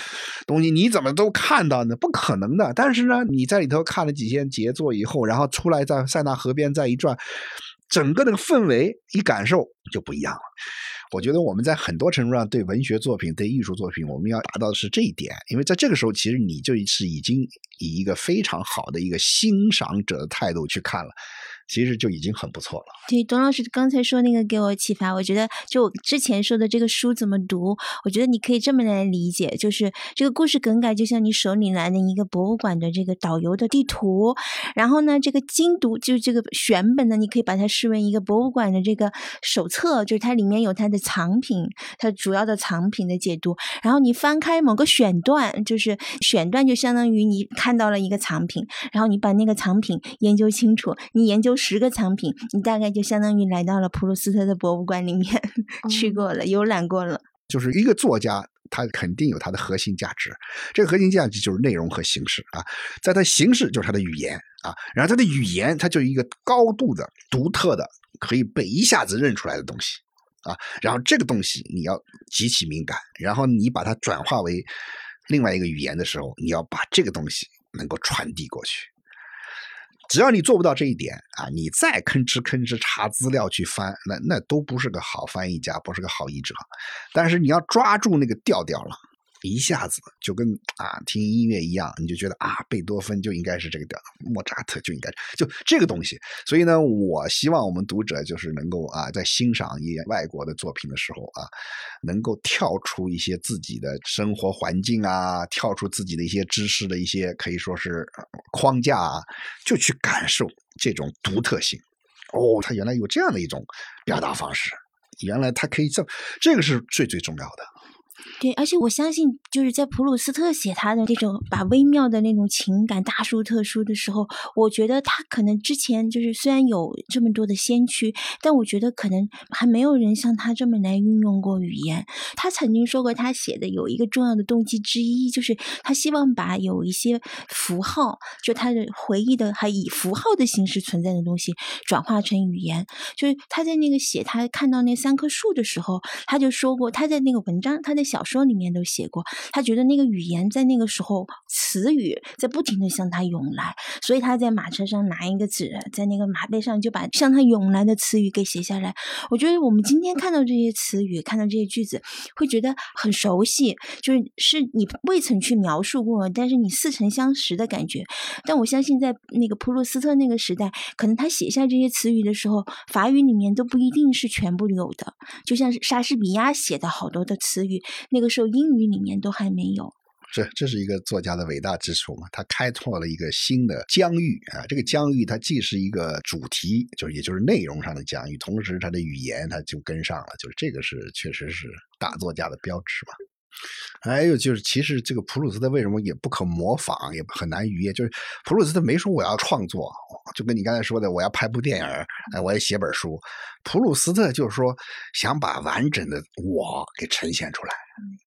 东西，你怎么都看到呢？不可能的。但是呢，你在里头看了几天杰作以后，然后出来在塞纳河边再一转，整个那个氛围一感受就不一样了。我觉得我们在很多程度上对文学作品、对艺术作品，我们要达到的是这一点，因为在这个时候，其实你就是已经以一个非常好的一个欣赏者的态度去看了，其实就已经很不错了。对，董老师刚才说那个给我启发，我觉得就我之前说的这个书怎么读，我觉得你可以这么来理解，就是这个故事梗概就像你手里拿的一个博物馆的这个导游的地图，然后呢，这个精读就这个选本呢，你可以把它视为一个博物馆的这个手册，就是它里面有它的藏品，它主要的藏品的解读，然后你翻开某个选段，就是选段就相当于你看到了一个藏品，然后你把那个藏品研究清楚，你研究十个藏品，你大概就相当于来到了普鲁斯特的博物馆里面 去过了，游览过了。就是一个作家，他肯定有他的核心价值，这个核心价值就是内容和形式啊，在他形式就是他的语言啊，然后他的语言，它就是一个高度的独特的，可以被一下子认出来的东西啊，然后这个东西你要极其敏感，然后你把它转化为另外一个语言的时候，你要把这个东西能够传递过去。只要你做不到这一点啊，你再吭哧吭哧查资料去翻，那那都不是个好翻译家，不是个好译者。但是你要抓住那个调调了，一下子就跟啊听音乐一样，你就觉得啊贝多芬就应该是这个调，莫扎特就应该就这个东西。所以呢，我希望我们读者就是能够啊，在欣赏一些外国的作品的时候啊，能够跳出一些自己的生活环境啊，跳出自己的一些知识的一些可以说是框架啊，就去感受这种独特性。哦，他原来有这样的一种表达方式，原来他可以这，这个是最最重要的。对，而且我相信，就是在普鲁斯特写他的这种把微妙的那种情感大书特书的时候，我觉得他可能之前就是虽然有这么多的先驱，但我觉得可能还没有人像他这么来运用过语言。他曾经说过，他写的有一个重要的动机之一，就是他希望把有一些符号，就他的回忆的还以符号的形式存在的东西，转化成语言。就是他在那个写他看到那三棵树的时候，他就说过，他在那个文章，他在小说里面都写过，他觉得那个语言在那个时候词语在不停的向他涌来，所以他在马车上拿一个纸，在那个马背上就把向他涌来的词语给写下来。我觉得我们今天看到这些词语，看到这些句子，会觉得很熟悉，就是是你未曾去描述过，但是你似曾相识的感觉。但我相信在那个普鲁斯特那个时代，可能他写下这些词语的时候，法语里面都不一定是全部有的，就像是莎士比亚写的好多的词语。那个时候英语里面都还没有，这这是一个作家的伟大之处嘛？他开拓了一个新的疆域啊！这个疆域它既是一个主题，就是也就是内容上的疆域，同时他的语言他就跟上了，就是这个是确实是大作家的标志嘛。还有就是，其实这个普鲁斯特为什么也不可模仿，也很难逾越？就是普鲁斯特没说我要创作，就跟你刚才说的，我要拍部电影，哎，我要写本书。普鲁斯特就是说想把完整的我给呈现出来，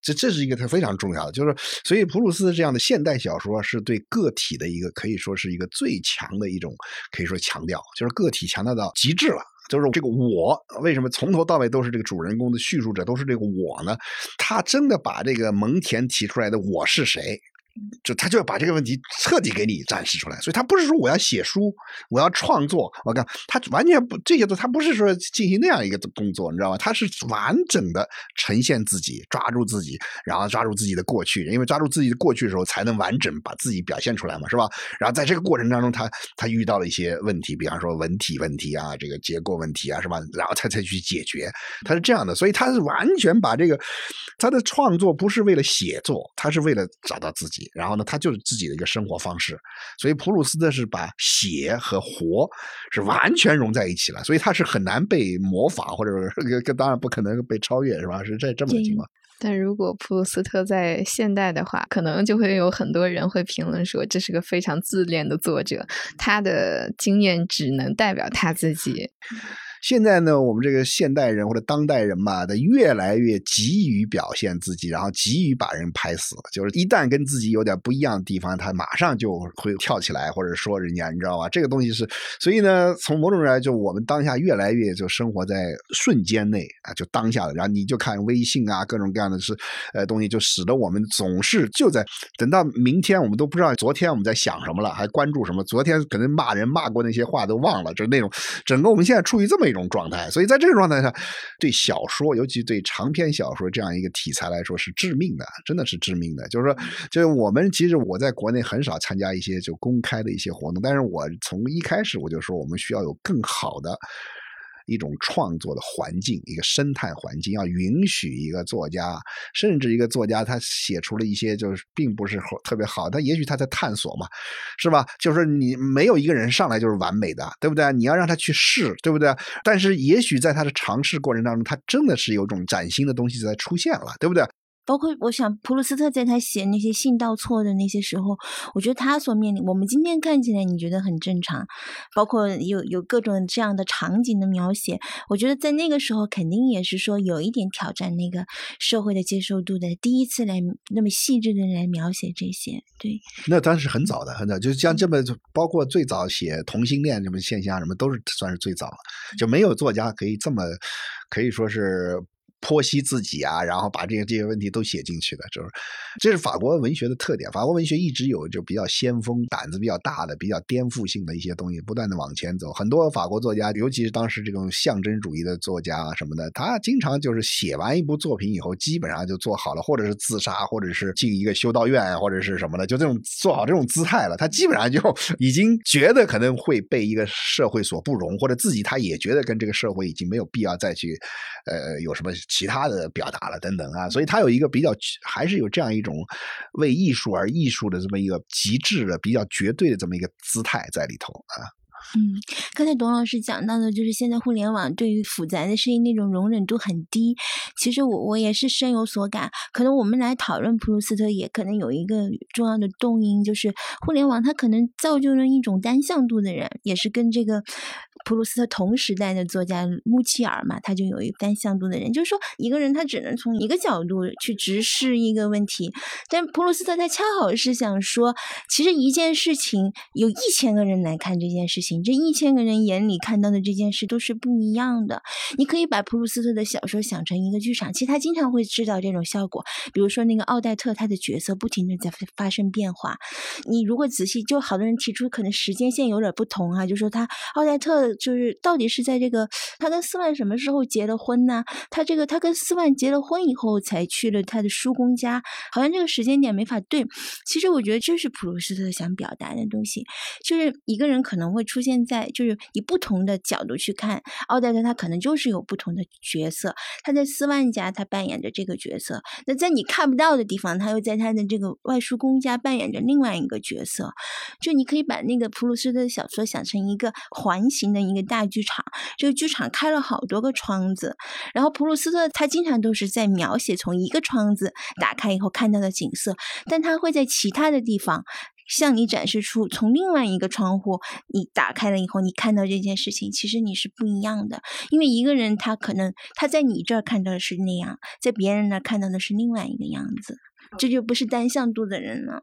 这这是一个他非常重要的，就是所以普鲁斯特这样的现代小说是对个体的一个可以说是一个最强的一种可以说强调，就是个体强调到极致了。就是这个我为什么从头到尾都是这个主人公的叙述者都是这个我呢？他真的把这个蒙恬提出来的我是谁？就他就要把这个问题彻底给你展示出来，所以他不是说我要写书，我要创作，我看他完全不这些都他不是说进行那样一个工作，你知道吗？他是完整的呈现自己，抓住自己，然后抓住自己的过去，因为抓住自己的过去的时候，才能完整把自己表现出来嘛，是吧？然后在这个过程当中，他他遇到了一些问题，比方说文体问题啊，这个结构问题啊，是吧？然后他才去解决，他是这样的，所以他是完全把这个他的创作不是为了写作，他是为了找到自己。然后呢，他就是自己的一个生活方式，所以普鲁斯特是把写和活是完全融在一起了，所以他是很难被模仿，或者是当然不可能被超越，是吧？是这这么个情况。但如果普鲁斯特在现代的话，可能就会有很多人会评论说，这是个非常自恋的作者，他的经验只能代表他自己。现在呢，我们这个现代人或者当代人嘛，他越来越急于表现自己，然后急于把人拍死。就是一旦跟自己有点不一样的地方，他马上就会跳起来，或者说人家，你知道吧？这个东西是，所以呢，从某种来就我们当下越来越就生活在瞬间内啊，就当下的。然后你就看微信啊，各种各样的是呃东西，就使得我们总是就在等到明天，我们都不知道昨天我们在想什么了，还关注什么？昨天可能骂人骂过那些话都忘了，就是那种整个我们现在处于这么。这种状态。所以在这个状态下，对小说，尤其对长篇小说这样一个题材来说是致命的，真的是致命的。就是说，就是我们其实我在国内很少参加一些就公开的一些活动，但是我从一开始我就说，我们需要有更好的。一种创作的环境，一个生态环境，要允许一个作家，甚至一个作家，他写出了一些就是并不是特别好，他也许他在探索嘛，是吧？就是你没有一个人上来就是完美的，对不对？你要让他去试，对不对？但是也许在他的尝试过程当中，他真的是有种崭新的东西在出现了，对不对？包括我想，普鲁斯特在他写那些信道错的那些时候，我觉得他所面临，我们今天看起来你觉得很正常，包括有有各种这样的场景的描写，我觉得在那个时候肯定也是说有一点挑战那个社会的接受度的，第一次来那么细致的来描写这些，对。那当时很早的，很早，就像这么，包括最早写同性恋什么现象，什么都是算是最早了，就没有作家可以这么可以说是。剖析自己啊，然后把这些这些问题都写进去的，就是这是法国文学的特点。法国文学一直有就比较先锋、胆子比较大的、比较颠覆性的一些东西，不断的往前走。很多法国作家，尤其是当时这种象征主义的作家啊什么的，他经常就是写完一部作品以后，基本上就做好了，或者是自杀，或者是进一个修道院，或者是什么的，就这种做好这种姿态了。他基本上就已经觉得可能会被一个社会所不容，或者自己他也觉得跟这个社会已经没有必要再去，呃，有什么。其他的表达了等等啊，所以他有一个比较，还是有这样一种为艺术而艺术的这么一个极致的、比较绝对的这么一个姿态在里头啊。嗯，刚才董老师讲到的，就是现在互联网对于复杂的声音那种容忍度很低。其实我我也是深有所感。可能我们来讨论普鲁斯特，也可能有一个重要的动因，就是互联网它可能造就了一种单向度的人，也是跟这个普鲁斯特同时代的作家穆齐尔嘛，他就有一个单向度的人，就是说一个人他只能从一个角度去直视一个问题，但普鲁斯特他恰好是想说，其实一件事情有一千个人来看这件事情。这一千个人眼里看到的这件事都是不一样的。你可以把普鲁斯特的小说想成一个剧场，其实他经常会制造这种效果。比如说那个奥黛特，他的角色不停的在发生变化。你如果仔细，就好多人提出可能时间线有点不同啊，就说他奥黛特就是到底是在这个他跟斯万什么时候结了婚呢？他这个他跟斯万结了婚以后才去了他的叔公家，好像这个时间点没法对。其实我觉得这是普鲁斯特想表达的东西，就是一个人可能会出现。在就是以不同的角度去看奥黛特，他可能就是有不同的角色。他在斯万家，他扮演着这个角色；那在你看不到的地方，他又在他的这个外叔公家扮演着另外一个角色。就你可以把那个普鲁斯特的小说想成一个环形的一个大剧场，这个剧场开了好多个窗子，然后普鲁斯特他经常都是在描写从一个窗子打开以后看到的景色，但他会在其他的地方。向你展示出从另外一个窗户，你打开了以后，你看到这件事情，其实你是不一样的。因为一个人他可能他在你这儿看到的是那样，在别人那儿看到的是另外一个样子，这就不是单向度的人了。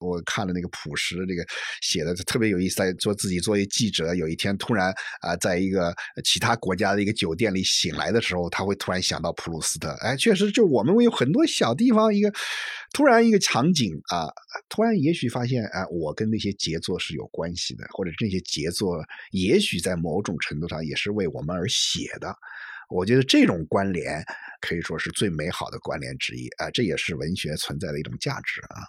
我看了那个朴实这个写的特别有意思，在做自己作为记者，有一天突然啊，在一个其他国家的一个酒店里醒来的时候，他会突然想到普鲁斯特。哎，确实，就我们有很多小地方，一个突然一个场景啊，突然也许发现，哎，我跟那些杰作是有关系的，或者这些杰作也许在某种程度上也是为我们而写的。我觉得这种关联可以说是最美好的关联之一啊，这也是文学存在的一种价值啊。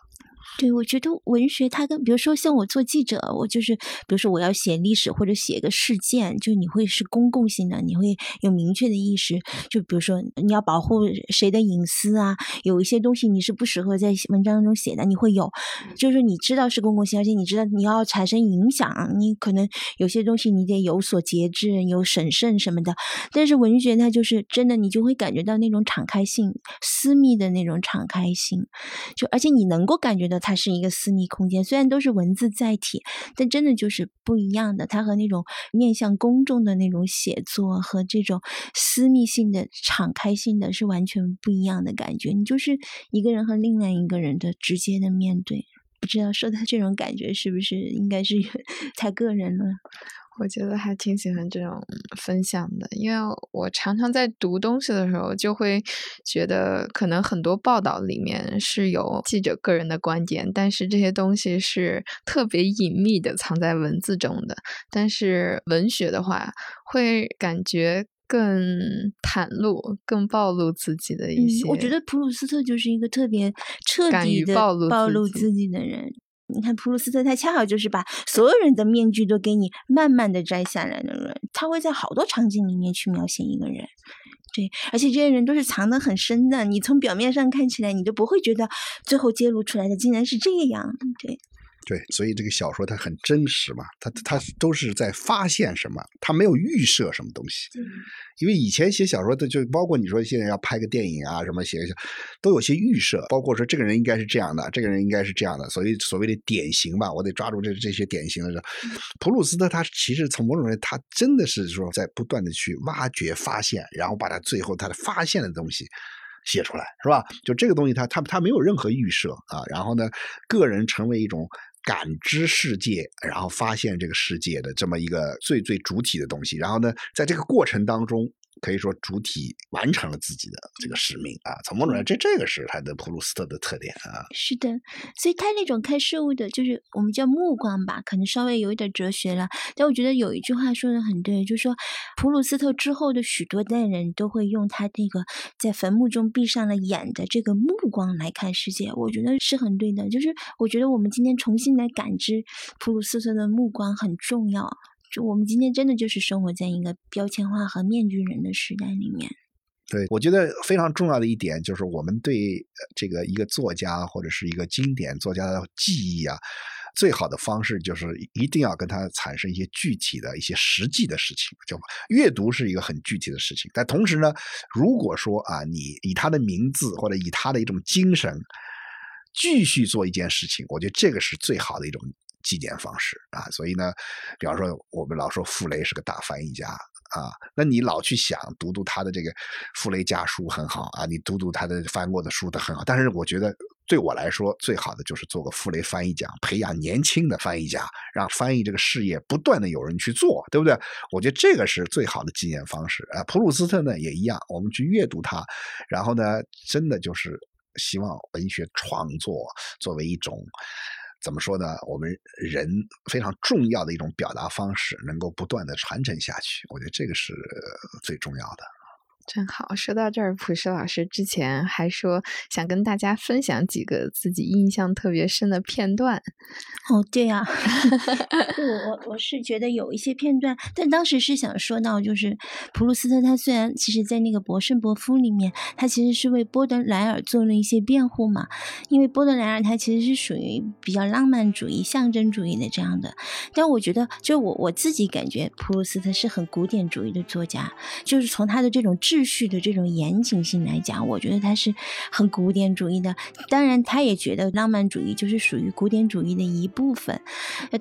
对，我觉得文学它跟，比如说像我做记者，我就是，比如说我要写历史或者写一个事件，就你会是公共性的，你会有明确的意识。就比如说你要保护谁的隐私啊，有一些东西你是不适合在文章中写的，你会有，就是你知道是公共性，而且你知道你要产生影响，你可能有些东西你得有所节制，有审慎什么的。但是文学它就是真的，你就会感觉到那种敞开性、私密的那种敞开性，就而且你能够感觉到。它是一个私密空间，虽然都是文字载体，但真的就是不一样的。它和那种面向公众的那种写作和这种私密性的敞开性的是完全不一样的感觉。你就是一个人和另外一个人的直接的面对，不知道说的这种感觉是不是应该是 太个人了？我觉得还挺喜欢这种分享的，因为我常常在读东西的时候，就会觉得可能很多报道里面是有记者个人的观点，但是这些东西是特别隐秘的，藏在文字中的。但是文学的话，会感觉更袒露、更暴露自己的一些。我觉得普鲁斯特就是一个特别彻底的暴露暴露自己的人。你看普鲁斯特，他恰好就是把所有人的面具都给你慢慢的摘下来的人，他会在好多场景里面去描写一个人。对，而且这些人都是藏得很深的，你从表面上看起来，你都不会觉得最后揭露出来的竟然是这样。对，对，所以这个小说它很真实嘛，它它都是在发现什么，它没有预设什么东西。因为以前写小说的就包括你说现在要拍个电影啊什么写都有些预设，包括说这个人应该是这样的，这个人应该是这样的，所以所谓的典型吧，我得抓住这这些典型的人。普鲁斯特他其实从某种人，他真的是说在不断的去挖掘、发现，然后把他最后他的发现的东西。写出来是吧？就这个东西他，他他没有任何预设啊。然后呢，个人成为一种感知世界，然后发现这个世界的这么一个最最主体的东西。然后呢，在这个过程当中，可以说主体完成了自己的这个使命啊。从某种来，这这个是他的普鲁斯特的特点啊。是的，所以他那种看事物的，就是我们叫目光吧，可能稍微有一点哲学了。但我觉得有一句话说的很对，就是说普鲁斯特之后的许多代人都会用他那个在坟墓中闭上了眼的这个目光来看世界。我觉得是很对的，就是我觉得我们今天重新来感知普鲁斯特的目光很重要。就我们今天真的就是生活在一个标签化和面具人的时代里面。对，我觉得非常重要的一点就是，我们对这个一个作家或者是一个经典作家的记忆啊，最好的方式就是一定要跟他产生一些具体的一些实际的事情。就阅读是一个很具体的事情，但同时呢，如果说啊，你以他的名字或者以他的一种精神继续做一件事情，我觉得这个是最好的一种纪念方式啊。所以呢，比方说我们老说傅雷是个大翻译家。啊，那你老去想读读他的这个《傅雷家书》很好啊，你读读他的翻过的书都很好。但是我觉得对我来说，最好的就是做个傅雷翻译家，培养年轻的翻译家，让翻译这个事业不断的有人去做，对不对？我觉得这个是最好的纪念方式啊。普鲁斯特呢也一样，我们去阅读他，然后呢，真的就是希望文学创作作为一种。怎么说呢？我们人非常重要的一种表达方式，能够不断的传承下去，我觉得这个是最重要的。真好，说到这儿，朴实老师之前还说想跟大家分享几个自己印象特别深的片段。哦，对呀、我我我是觉得有一些片段，但当时是想说到，就是普鲁斯特他虽然其实在那个《博圣伯夫》里面，他其实是为波德莱尔做了一些辩护嘛，因为波德莱尔他其实是属于比较浪漫主义、象征主义的这样的，但我觉得，就我我自己感觉，普鲁斯特是很古典主义的作家，就是从他的这种秩序的这种严谨性来讲，我觉得他是很古典主义的。当然，他也觉得浪漫主义就是属于古典主义的一部分。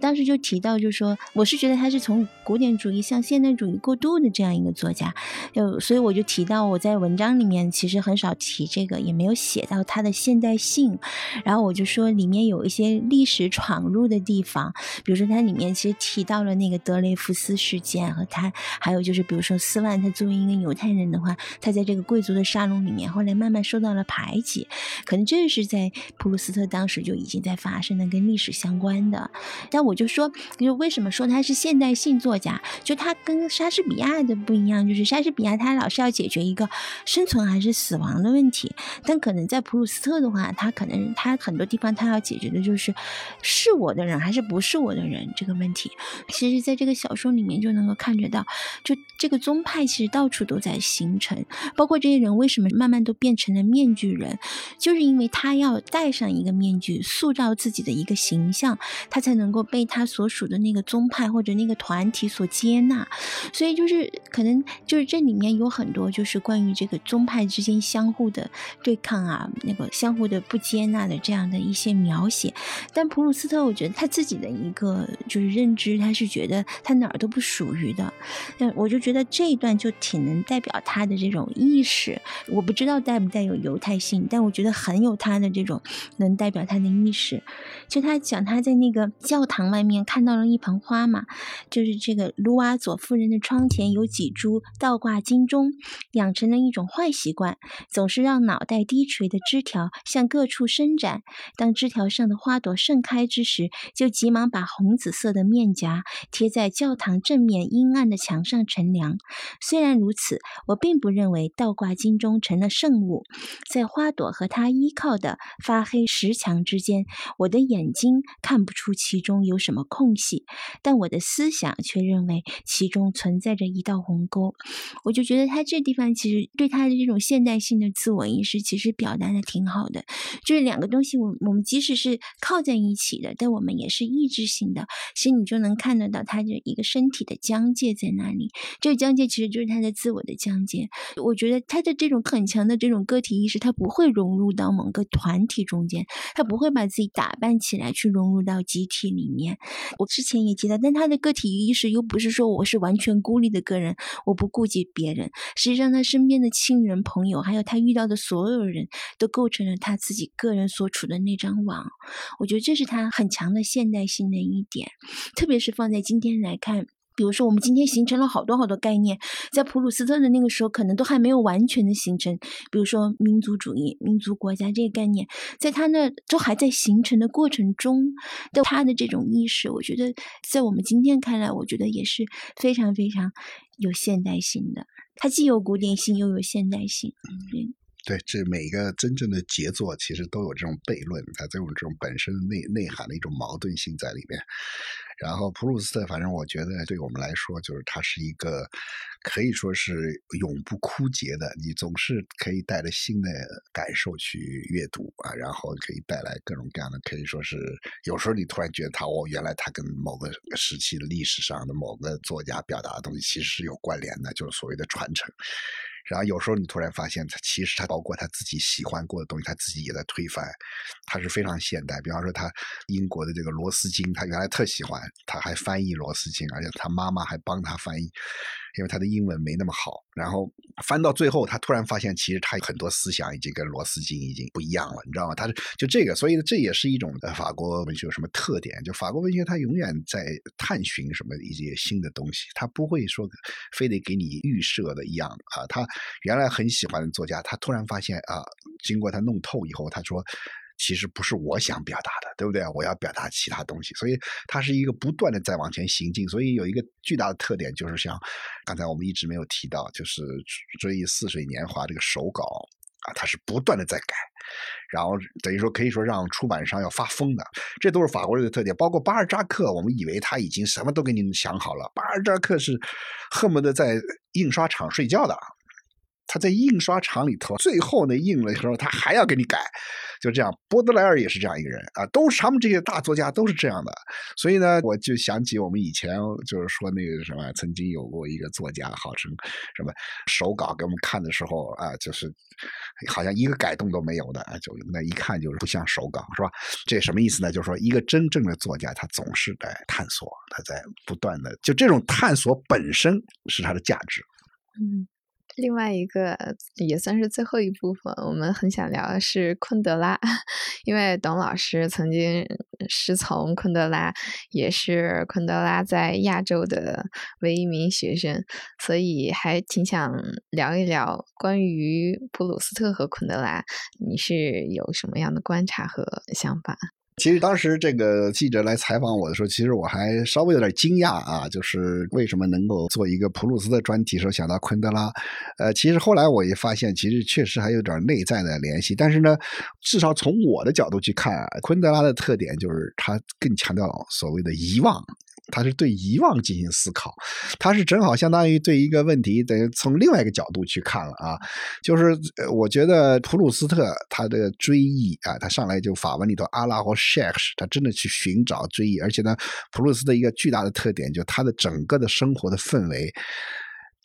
当时就提到，就说，我是觉得他是从古典主义向现代主义过渡的这样一个作家。就，所以我就提到我在文章里面其实很少提这个，也没有写到他的现代性。然后我就说里面有一些历史闯入的地方，比如说它里面其实提到了那个德雷福斯事件和他，还有就是比如说斯万他作为一个犹太人的话，他在这个贵族的沙龙里面后来慢慢受到了排挤，可能这是在普鲁斯特当时就已经在发生的，跟历史相关的。但我就说，就为什么说他是现代性作家？就他跟莎士比亚的不一样，就是莎士比亚他老是要解决一个生存还是死亡的问题，但可能在普鲁斯特的话，他可能他很多地方他要解决的就是是我的人还是不是我的人这个问题。其实，在这个小说里面就能够看觉到，就这个宗派其实到处都在行成，包括这些人为什么慢慢都变成了面具人，就是因为他要戴上一个面具，塑造自己的一个形象，他才能够被他所属的那个宗派或者那个团体所接纳。所以就是可能就是这里面有很多就是关于这个宗派之间相互的对抗啊，那个相互的不接纳的这样的一些描写。但普鲁斯特，我觉得他自己的一个就是认知，他是觉得他哪儿都不属于的。那我就觉得这一段就挺能代表他他的这种意识，我不知道带不带有犹太性，但我觉得很有他的这种能代表他的意识。就他讲他在那个教堂外面看到了一盆花嘛，就是这个卢瓦佐夫人的窗前有几株倒挂金钟，养成了一种坏习惯，总是让脑袋低垂的枝条向各处伸展。当枝条上的花朵盛开之时，就急忙把红紫色的面颊贴在教堂正面阴暗的墙上乘凉。虽然如此，我并不认为倒挂金钟成了圣物。在花朵和它依靠的发黑石墙之间，我的眼睛看不出其中有什么空隙，但我的思想却认为其中存在着一道鸿沟。我就觉得他这地方其实对他的这种现代性的自我意识，其实表达的挺好的。就是两个东西，我我们即使是靠在一起的，但我们也是意志性的。其实你就能看得到他的一个身体的疆界在哪里。这个疆界其实就是他的自我的疆界。我觉得他的这种很强的这种个体意识，他不会融入到某个团体中间，他不会把自己打扮起来去融入到集体里面。我之前也提到，但他的个体意识又不是说我是完全孤立的个人，我不顾及别人。实际上，他身边的亲人、朋友，还有他遇到的所有人都构成了他自己个人所处的那张网。我觉得这是他很强的现代性的一点，特别是放在今天来看。比如说，我们今天形成了好多好多概念，在普鲁斯特的那个时候，可能都还没有完全的形成。比如说，民族主义、民族国家这个概念，在他那都还在形成的过程中的他的这种意识，我觉得在我们今天看来，我觉得也是非常非常有现代性的。它既有古典性，又有现代性。嗯，对，这每一个真正的杰作，其实都有这种悖论，它都有这种本身内内涵的一种矛盾性在里面。然后普鲁斯特，反正我觉得对我们来说，就是他是一个可以说是永不枯竭的，你总是可以带着新的感受去阅读啊，然后可以带来各种各样的，可以说是有时候你突然觉得他，哦，原来他跟某个时期的历史上的某个作家表达的东西其实是有关联的，就是所谓的传承。然后有时候你突然发现，他其实他包括他自己喜欢过的东西，他自己也在推翻，他是非常现代。比方说，他英国的这个罗斯金，他原来特喜欢，他还翻译罗斯金，而且他妈妈还帮他翻译。因为他的英文没那么好，然后翻到最后，他突然发现，其实他很多思想已经跟罗斯金已经不一样了，你知道吗？他是就这个，所以这也是一种法国文学有什么特点？就法国文学，它永远在探寻什么一些新的东西，他不会说非得给你预设的一样啊。他原来很喜欢的作家，他突然发现啊，经过他弄透以后，他说。其实不是我想表达的，对不对？我要表达其他东西，所以它是一个不断的在往前行进。所以有一个巨大的特点，就是像刚才我们一直没有提到，就是《追忆似水年华》这个手稿啊，它是不断的在改，然后等于说可以说让出版商要发疯的。这都是法国人的特点。包括巴尔扎克，我们以为他已经什么都给你想好了，巴尔扎克是恨不得在印刷厂睡觉的。他在印刷厂里头，最后呢印了时候，他还要给你改，就这样。波德莱尔也是这样一个人啊，都是他们这些大作家都是这样的。所以呢，我就想起我们以前就是说那个什么，曾经有过一个作家，号称什么手稿给我们看的时候啊，就是好像一个改动都没有的，就那一看就是不像手稿，是吧？这什么意思呢？就是说一个真正的作家，他总是在探索，他在不断的，就这种探索本身是他的价值。嗯。另外一个也算是最后一部分，我们很想聊的是昆德拉，因为董老师曾经师从昆德拉，也是昆德拉在亚洲的唯一一名学生，所以还挺想聊一聊关于普鲁斯特和昆德拉，你是有什么样的观察和想法？其实当时这个记者来采访我的时候，其实我还稍微有点惊讶啊，就是为什么能够做一个普鲁斯的专题时候想到昆德拉？呃，其实后来我也发现，其实确实还有点内在的联系。但是呢，至少从我的角度去看，昆德拉的特点就是他更强调所谓的遗忘。他是对遗忘进行思考，他是正好相当于对一个问题，等于从另外一个角度去看了啊。就是我觉得普鲁斯特他的追忆啊，他上来就法文里头阿拉或 sheikh，他真的去寻找追忆，而且呢，普鲁斯特一个巨大的特点，就他的整个的生活的氛围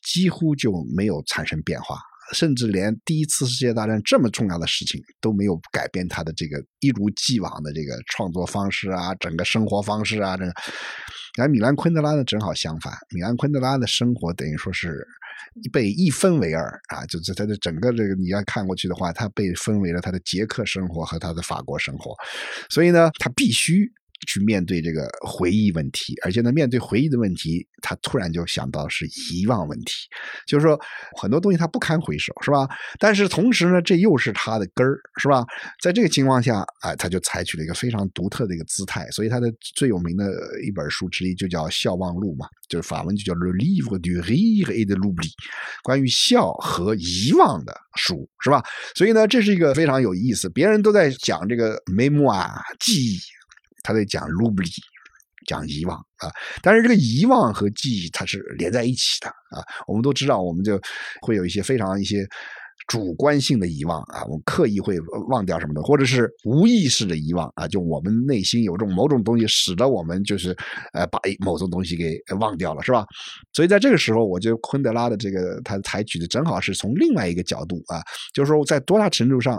几乎就没有产生变化。甚至连第一次世界大战这么重要的事情都没有改变他的这个一如既往的这个创作方式啊，整个生活方式啊。这个，而米兰昆德拉呢，正好相反。米兰昆德拉的生活等于说是被一分为二啊，就是他的整个这个你要看过去的话，他被分为了他的捷克生活和他的法国生活，所以呢，他必须。去面对这个回忆问题，而且呢，面对回忆的问题，他突然就想到是遗忘问题，就是说很多东西他不堪回首，是吧？但是同时呢，这又是他的根儿，是吧？在这个情况下，哎，他就采取了一个非常独特的一个姿态，所以他的最有名的一本书之一就叫《笑忘录》嘛，就是法文就叫《Le Livre du Rire et de l'Oubli》，关于笑和遗忘的书，是吧？所以呢，这是一个非常有意思，别人都在讲这个 memoir 记忆。他在讲卢布里讲遗忘啊，但是这个遗忘和记忆它是连在一起的啊。我们都知道，我们就会有一些非常一些主观性的遗忘啊，我刻意会忘掉什么的，或者是无意识的遗忘啊，就我们内心有种某种东西，使得我们就是呃把某种东西给忘掉了，是吧？所以在这个时候，我觉得昆德拉的这个他采取的正好是从另外一个角度啊，就是说在多大程度上，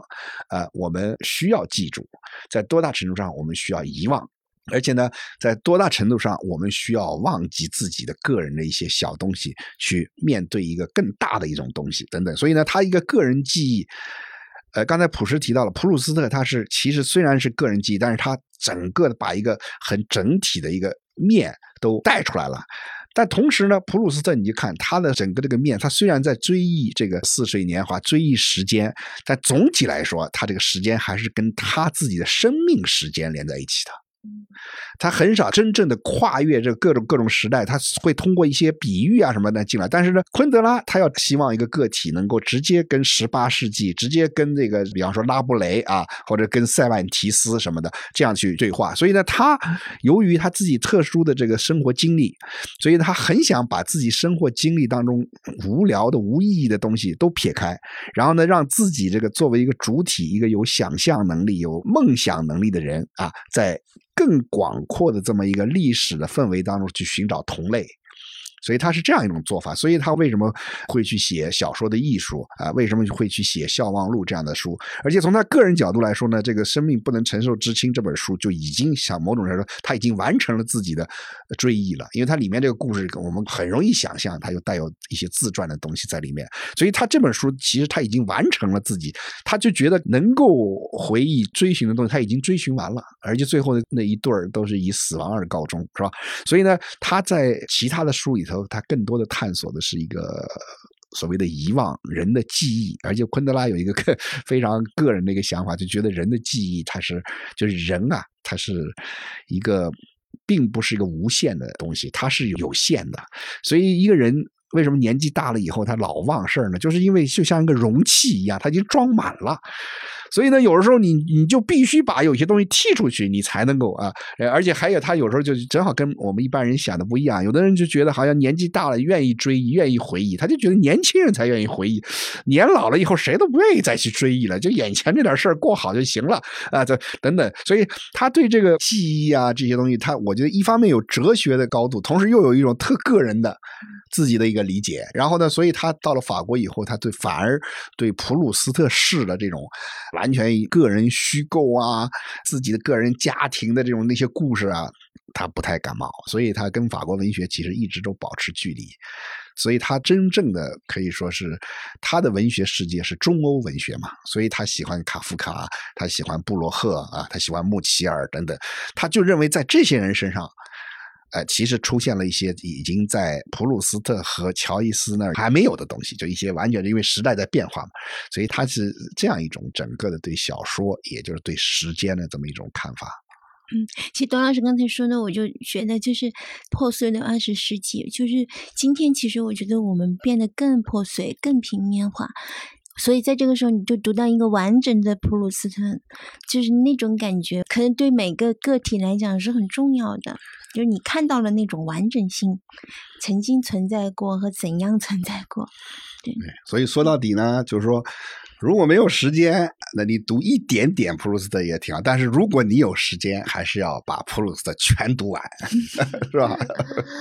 呃，我们需要记住。在多大程度上我们需要遗忘，而且呢，在多大程度上我们需要忘记自己的个人的一些小东西，去面对一个更大的一种东西等等。所以呢，他一个个人记忆，呃，刚才普什提到了普鲁斯特，他是其实虽然是个人记忆，但是他整个的把一个很整体的一个面都带出来了。但同时呢，普鲁斯特，你就看他的整个这个面，他虽然在追忆这个似水年华，追忆时间，但总体来说，他这个时间还是跟他自己的生命时间连在一起的。他很少真正的跨越这各种各种时代，他会通过一些比喻啊什么的进来。但是呢，昆德拉他要希望一个个体能够直接跟十八世纪，直接跟这个，比方说拉布雷啊，或者跟塞万提斯什么的这样去对话。所以呢，他由于他自己特殊的这个生活经历，所以他很想把自己生活经历当中无聊的、无意义的东西都撇开，然后呢，让自己这个作为一个主体，一个有想象能力、有梦想能力的人啊，在。更广阔的这么一个历史的氛围当中去寻找同类。所以他是这样一种做法，所以他为什么会去写小说的艺术啊？为什么会去写《笑忘录》这样的书？而且从他个人角度来说呢，这个《生命不能承受之轻》这本书就已经想某种来说，他已经完成了自己的追忆了。因为它里面这个故事，我们很容易想象，它又带有一些自传的东西在里面。所以他这本书其实他已经完成了自己，他就觉得能够回忆追寻的东西，他已经追寻完了，而且最后的那一对儿都是以死亡而告终，是吧？所以呢，他在其他的书里头。他更多的探索的是一个所谓的遗忘人的记忆，而且昆德拉有一个 非常个人的一个想法，就觉得人的记忆它是就是人啊，它是一个并不是一个无限的东西，它是有限的。所以一个人为什么年纪大了以后他老忘事儿呢？就是因为就像一个容器一样，他已经装满了。所以呢，有的时候你你就必须把有些东西剔出去，你才能够啊，而且还有他有时候就正好跟我们一般人想的不一样。有的人就觉得好像年纪大了愿意追忆，愿意回忆，他就觉得年轻人才愿意回忆，年老了以后谁都不愿意再去追忆了，就眼前这点事儿过好就行了啊，这等等。所以他对这个记忆啊这些东西，他我觉得一方面有哲学的高度，同时又有一种特个人的自己的一个理解。然后呢，所以他到了法国以后，他对反而对普鲁斯特式的这种。完全以个人虚构啊，自己的个人家庭的这种那些故事啊，他不太感冒，所以他跟法国文学其实一直都保持距离。所以他真正的可以说是他的文学世界是中欧文学嘛，所以他喜欢卡夫卡，他喜欢布罗赫啊，他喜欢穆齐尔等等，他就认为在这些人身上。呃，其实出现了一些已经在普鲁斯特和乔伊斯那儿还没有的东西，就一些完全是因为时代在变化嘛，所以他是这样一种整个的对小说，也就是对时间的这么一种看法。嗯，其实董老师刚才说的，我就觉得就是破碎的二十世纪，就是今天其实我觉得我们变得更破碎、更平面化。所以在这个时候，你就读到一个完整的普鲁斯特，就是那种感觉，可能对每个个体来讲是很重要的。就是你看到了那种完整性，曾经存在过和怎样存在过。对，所以说到底呢，就是说，如果没有时间，那你读一点点普鲁斯特也挺好。但是如果你有时间，还是要把普鲁斯特全读完，是吧？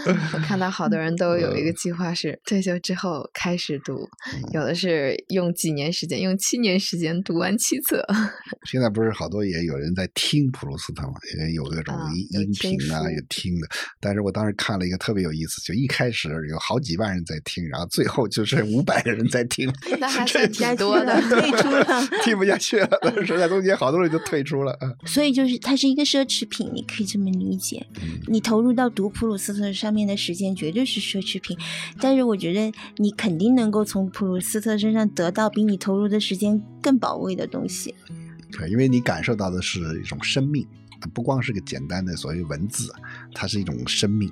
我看到好多人都有一个计划是退休之后开始读，有的是用几年时间，用七年时间读完七册。现在不是好多也有人在听普鲁斯特嘛？也有那种音音频啊，有听的。但是我当时看了一个特别有意思，就一开始有好几万人在听，然后最后就剩五百个人在听，那还是挺多的，退出了，听不下去了。实在中间好多人就退出了。所以就是它是一个奢侈品，你可以这么理解。你投入到读普鲁斯特上面的时间绝对是奢侈品，但是我觉得你肯定能够从普鲁斯特身上得到比你投入的时间更宝贵的东西。对，因为你感受到的是一种生命，不光是个简单的所谓文字，它是一种生命。